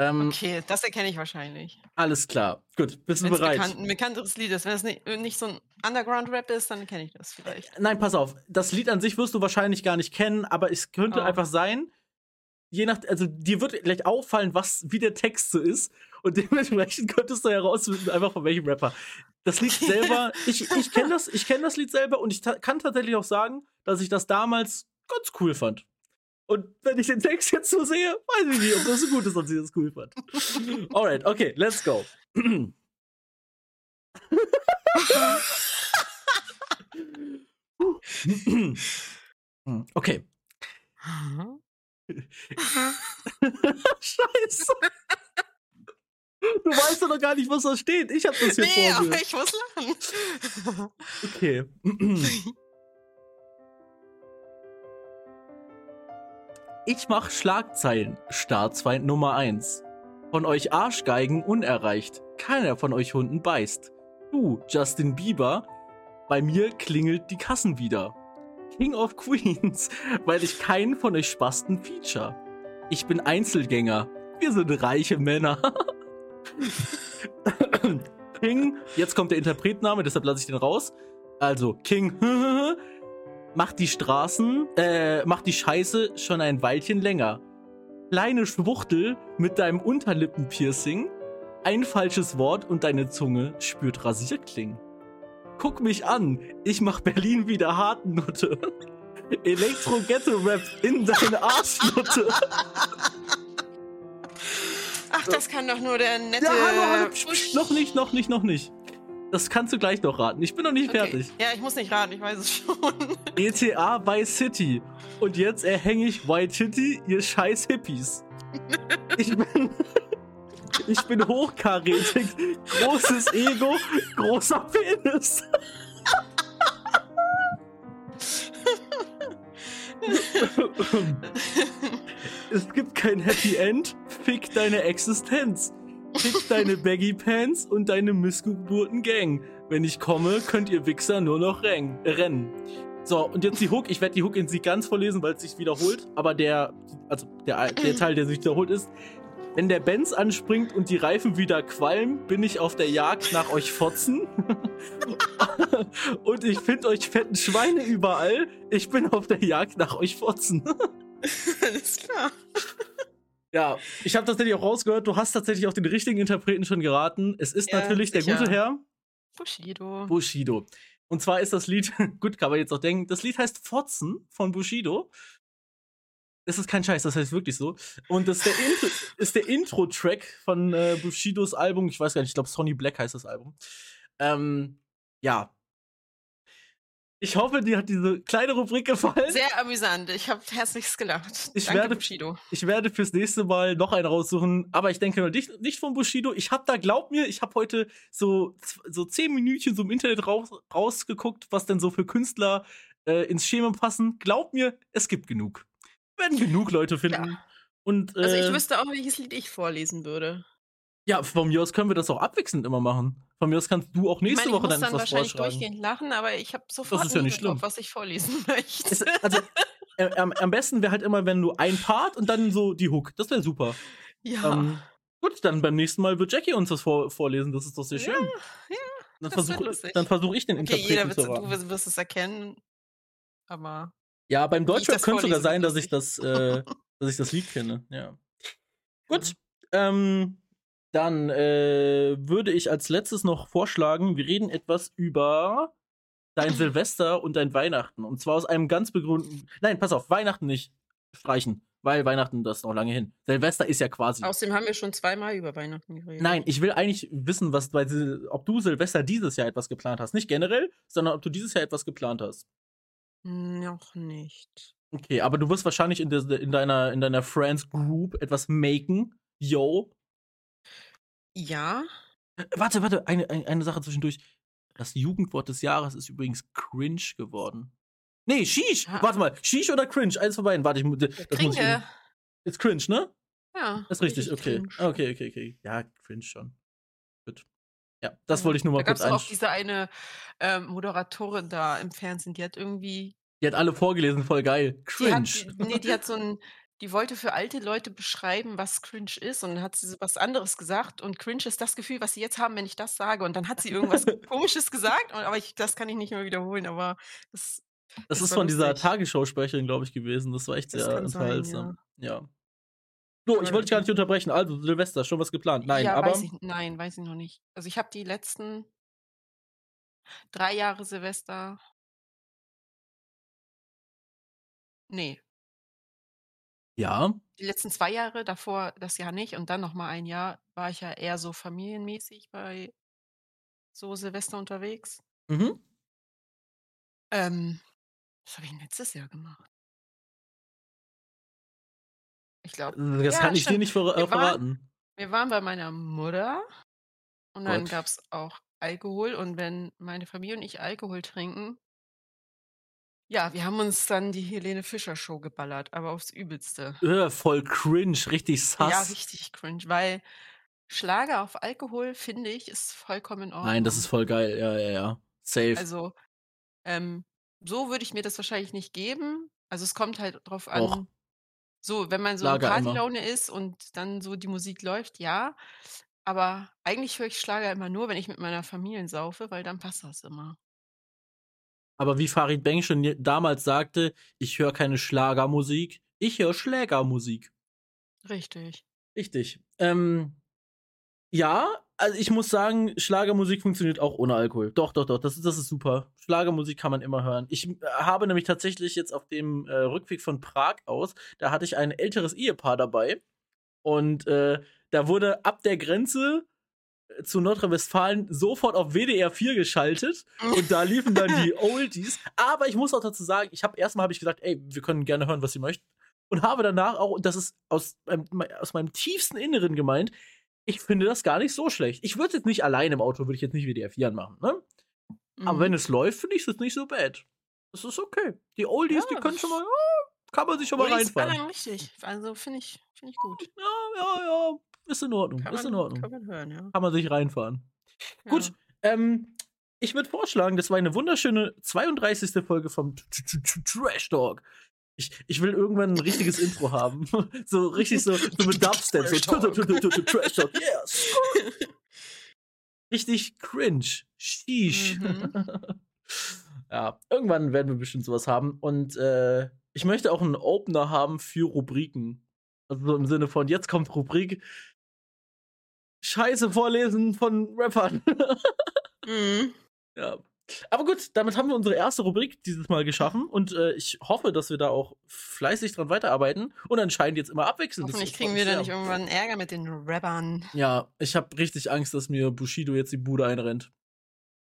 B: Ähm, okay, das erkenne ich wahrscheinlich.
A: Alles klar. Gut, bist Wenn's du bereit?
B: Bekannt, ein bekannteres Lied ist. Wenn es nicht, nicht so ein Underground-Rap ist, dann kenne ich das vielleicht.
A: Nein, pass auf. Das Lied an sich wirst du wahrscheinlich gar nicht kennen, aber es könnte oh. einfach sein, je nach, also dir wird gleich auffallen, was, wie der Text so ist. Und dementsprechend könntest du herausfinden, einfach von welchem Rapper. Das Lied selber, ich, ich kenne das, ich kenn das Lied selber und ich ta kann tatsächlich auch sagen, dass ich das damals ganz cool fand. Und wenn ich den Text jetzt so sehe, weiß ich nicht, ob das so gut ist, dass ich das cool fand. Alright, okay, let's go. okay. Scheiße. Du weißt doch noch gar nicht, was da steht. Ich hab das hier nee, vor mir.
B: aber ich muss lachen.
A: Okay. Ich mach Schlagzeilen. Staatsfeind Nummer 1. Von euch Arschgeigen unerreicht. Keiner von euch Hunden beißt. Du, Justin Bieber, bei mir klingelt die Kassen wieder. King of Queens, weil ich keinen von euch Spasten feature. Ich bin Einzelgänger. Wir sind reiche Männer. King, jetzt kommt der Interpretname, deshalb lasse ich den raus. Also, King macht die Straßen, äh, macht die Scheiße schon ein Weilchen länger. Kleine Schwuchtel mit deinem Unterlippenpiercing, ein falsches Wort und deine Zunge spürt Rasierklingen. Guck mich an, ich mach Berlin wieder Hartnutte. Elektro-Ghetto-Rap in deine Arschnutte.
B: Ach, das kann doch nur der nette.
A: Ja, hallo, hallo, psch, psch, noch nicht, noch nicht, noch nicht. Das kannst du gleich noch raten. Ich bin noch nicht
B: Okay.
A: fertig.
B: Ja, ich muss nicht raten, ich weiß es schon.
A: ETA Vice City. Und jetzt erhänge ich White City, ihr scheiß Hippies. Ich bin. Ich bin hochkarätig, großes Ego, großer Penis. Es gibt kein Happy End. Fick deine Existenz. Fick deine Baggy Pants und deine missgeburten Gang. Wenn ich komme, könnt ihr Wichser nur noch renn, rennen. So, und jetzt die Hook. Ich werde die Hook in sie ganz vorlesen, weil es sich wiederholt. Aber der, also der, der Teil, der sich wiederholt, ist: Wenn der Benz anspringt und die Reifen wieder qualmen, bin ich auf der Jagd nach euch Fotzen. und ich finde euch fetten Schweine überall. Ich bin auf der Jagd nach euch Fotzen.
B: Alles klar.
A: Ja, ich habe tatsächlich auch rausgehört, du hast tatsächlich auch den richtigen Interpreten schon geraten. Es ist
B: Ja,
A: natürlich der
B: sicher.
A: gute Herr
B: Bushido.
A: Bushido. Und zwar ist das Lied, gut, kann man jetzt auch denken, das Lied heißt Fotzen von Bushido. Das ist kein Scheiß, das heißt wirklich so. Und das ist der, Intro, ist der Intro-Track von äh, Bushidos Album. Ich weiß gar nicht, ich glaube Sonny Black heißt das Album. Ähm, ja. Ich hoffe, dir hat diese kleine Rubrik gefallen.
B: Sehr amüsant. Ich habe herzlichst gelacht.
A: Ich
B: Danke,
A: werde-
B: Bushido.
A: Ich werde fürs nächste Mal noch einen raussuchen, aber ich denke nicht, nicht von Bushido. Ich habe da, glaub mir, ich habe heute so, so zehn Minütchen so im Internet raus, rausgeguckt, was denn so für Künstler äh, ins Schema passen. Glaub mir, es gibt genug. Werden genug Leute finden.
B: Ja.
A: Und äh,
B: Also ich wüsste auch, welches Lied ich vorlesen würde.
A: ja, von mir aus können wir das auch abwechselnd immer machen. Von mir aus kannst du auch
B: Ich
A: nächste
B: meine, ich
A: Woche dann
B: dann
A: etwas
B: wahrscheinlich
A: vorschlagen.
B: durchgehend lachen, aber ich habe sofort
A: ist ja nicht schlimm.
B: was ich vorlesen möchte.
A: Es, also, äh, am, am besten wäre halt immer, wenn du ein Part und dann so die Hook. Das wäre super.
B: ja.
A: Ähm, gut, dann beim nächsten Mal wird Jackie uns das vor, vorlesen. Das ist doch sehr
B: Ja,
A: schön.
B: ja,
A: dann
B: das wird
A: versuche dann versuch ich den
B: okay, jeder
A: Interpreten
B: wird,
A: zu
B: du
A: raten.
B: wirst, es erkennen, aber
A: Ja, beim
B: ich das
A: könnte sogar sein, dass ich das, äh, dass ich das Lied kenne. Ja. Gut. Ähm, dann äh, würde ich als letztes noch vorschlagen, wir reden etwas über dein Silvester und dein Weihnachten. Und zwar aus einem ganz begründeten. Nein, pass auf, Weihnachten nicht streichen, weil Weihnachten das ist noch lange hin. Silvester ist ja quasi.
B: Außerdem haben wir schon zweimal über Weihnachten geredet.
A: Nein, ich will eigentlich wissen, was bei ob du Silvester dieses Jahr etwas geplant hast. Nicht generell, sondern ob du dieses Jahr etwas geplant hast.
B: Noch nicht.
A: Okay, aber du wirst wahrscheinlich in, der, in deiner, in deiner Friends Group etwas maken. Yo.
B: Ja,
A: Äh, Warte, warte, eine, eine, eine Sache zwischendurch. Das Jugendwort des Jahres ist übrigens cringe geworden. Nee, Sheesh.
B: Ja.
A: Warte mal, Sheesh oder cringe? Eins von beiden. Warte, ich mu- das muss ich. Ist cringe, ne?
B: Ja.
A: Das ist richtig, okay.
B: cringe.
A: Okay, okay, okay. Ja, cringe schon. Gut. Ja, das
B: Ja.
A: wollte ich nur mal
B: Da gab
A: kurz
B: es auch diese eine ähm, Moderatorin da im Fernsehen, die hat irgendwie.
A: Die hat alle vorgelesen, voll geil.
B: Die
A: Cringe.
B: hat, die, nee, die hat so ein. Die wollte für alte Leute beschreiben, was cringe ist. Und dann hat sie was anderes gesagt. Und cringe ist das Gefühl, was sie jetzt haben, wenn ich das sage. Und dann hat sie irgendwas Komisches gesagt. Und, aber ich, das kann ich nicht mehr wiederholen. Aber das,
A: Das
B: Das
A: ist von dieser
B: lustig.
A: Tagesschausprecherin, glaube ich, gewesen. Das war echt
B: Das
A: sehr
B: sein,
A: unterhaltsam. Ja. So, ich wollte dich gar nicht unterbrechen. Also, Silvester, schon was geplant? Nein,
B: ja,
A: aber.
B: weiß ich, nein, weiß ich noch nicht. Also ich habe die letzten drei Jahre Silvester. Nee,
A: Ja.
B: die letzten zwei Jahre, davor das Jahr nicht und dann noch mal ein Jahr war ich ja eher so familienmäßig bei so Silvester unterwegs.
A: Mhm.
B: Ähm, was habe ich letztes Jahr gemacht? Ich glaube,
A: Das
B: Ja,
A: kann ich dir
B: stimmt.
A: nicht ver äh,
B: Wir waren-
A: verraten.
B: wir waren bei meiner Mutter und dann gab es auch Alkohol und wenn meine Familie und ich Alkohol trinken, ja, wir haben uns dann die Helene Fischer Show geballert, aber aufs Übelste.
A: Äh, voll cringe, richtig sass.
B: Ja, richtig cringe, weil Schlager auf Alkohol, finde ich, ist vollkommen in Ordnung.
A: Nein, das ist voll geil. Ja, ja, ja. Safe.
B: Also, ähm, so würde ich mir das wahrscheinlich nicht geben. Also, es kommt halt drauf an so, wenn man so in
A: Schlager immer.
B: Partylaune ist und dann so die Musik läuft, ja. Aber eigentlich höre ich Schlager immer nur, wenn ich mit meiner Familie saufe, weil dann passt das immer.
A: Aber wie Farid Bang schon damals sagte: „Ich höre keine Schlagermusik, ich höre Schlägermusik.“
B: Richtig.
A: Richtig. Ähm, ja, also, ich muss sagen, Schlagermusik funktioniert auch ohne Alkohol. Doch, doch, doch, das ist das ist super. Schlagermusik kann man immer hören. Ich, äh, habe nämlich tatsächlich jetzt auf dem, äh, Rückweg von Prag aus da hatte ich ein älteres Ehepaar dabei und, äh, da wurde ab der Grenze, zu Nordrhein-Westfalen sofort auf WDR 4 geschaltet und da liefen dann die Oldies. Aber ich muss auch dazu sagen, ich habe erst mal habe ich gesagt: „Ey, wir können gerne hören, was Sie möchten.“ Und habe danach auch und das ist aus, ähm, aus meinem tiefsten Inneren gemeint, ich finde das gar nicht so schlecht. Ich würde jetzt nicht alleine im Auto würde ich jetzt nicht WDR 4 anmachen, ne? Aber wenn
B: Mhm.
A: es läuft, finde ich es nicht so bad. Das ist okay. Die Oldies, die
B: Ja,
A: können schon mal ah, kann man sich schon mal
B: Oldies
A: reinfahren.
B: ballern richtig. Also, finde ich finde ich gut.
A: Ja, ja, ja, ist in Ordnung,
B: Kann
A: ist in
B: man
A: Ordnung.
B: kann man hören, ja.
A: Kann man sich reinfahren. Gut,
B: Ja.
A: ähm, ich würde vorschlagen, das war eine wunderschöne 32. Folge vom Trash Talk. Ich ich will irgendwann 'n richtiges Intro haben. So richtig so so mit Dubstep, so
B: Trash Talk.
A: Skrrr. Richtig cringe. Sheesh.
B: Mhm.
A: Ja, irgendwann werden wir bestimmt so was haben und, äh, ich möchte auch 'n Opener haben für Rubriken. Also, so im Sinne von: „Jetzt kommt Rubrik Scheiße vorlesen von Rappern.“
B: Mhm.
A: Ja. Aber gut, damit haben wir unsere erste Rubrik dieses Mal geschaffen und, äh, ich hoffe, dass wir da auch fleißig dran weiterarbeiten und anscheinend jetzt immer abwechselnd.
B: Hoffentlich kriegen wir da nicht irgendwann Ärger mit den Rappern.
A: Ja, ich habe richtig Angst, dass mir Bushido jetzt die Bude einrennt.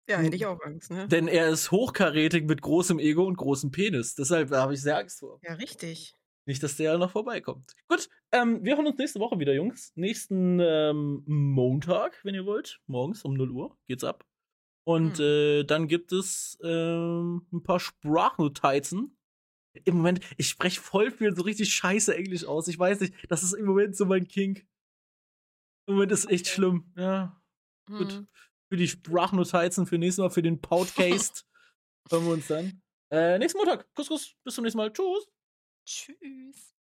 B: Ja, hätte ich auch Angst, ne?
A: Denn er ist hochkarätig mit großem Ego und großem Penis. Deshalb habe ich sehr Angst vor.
B: Ja, richtig.
A: Nicht, dass der noch vorbeikommt. Gut, ähm, wir hören uns nächste Woche wieder, Jungs. Nächsten ähm, Montag, wenn ihr wollt. Morgens um 0 Uhr geht's ab. Und
B: Mhm.
A: äh, dann gibt es ähm, ein paar Sprachnotizen. Im Moment, ich spreche voll viel so richtig scheiße Englisch aus. Ich weiß nicht, das ist im Moment so mein Kink. Im Moment ist echt
B: Okay.
A: schlimm. Ja, gut. Für die Sprachnotizen für nächstes Mal, für den Podcast. hören wir uns dann. Äh, nächsten Montag. Kuss, Kuss. Bis zum nächsten Mal. Tschüss.
B: Tschüss.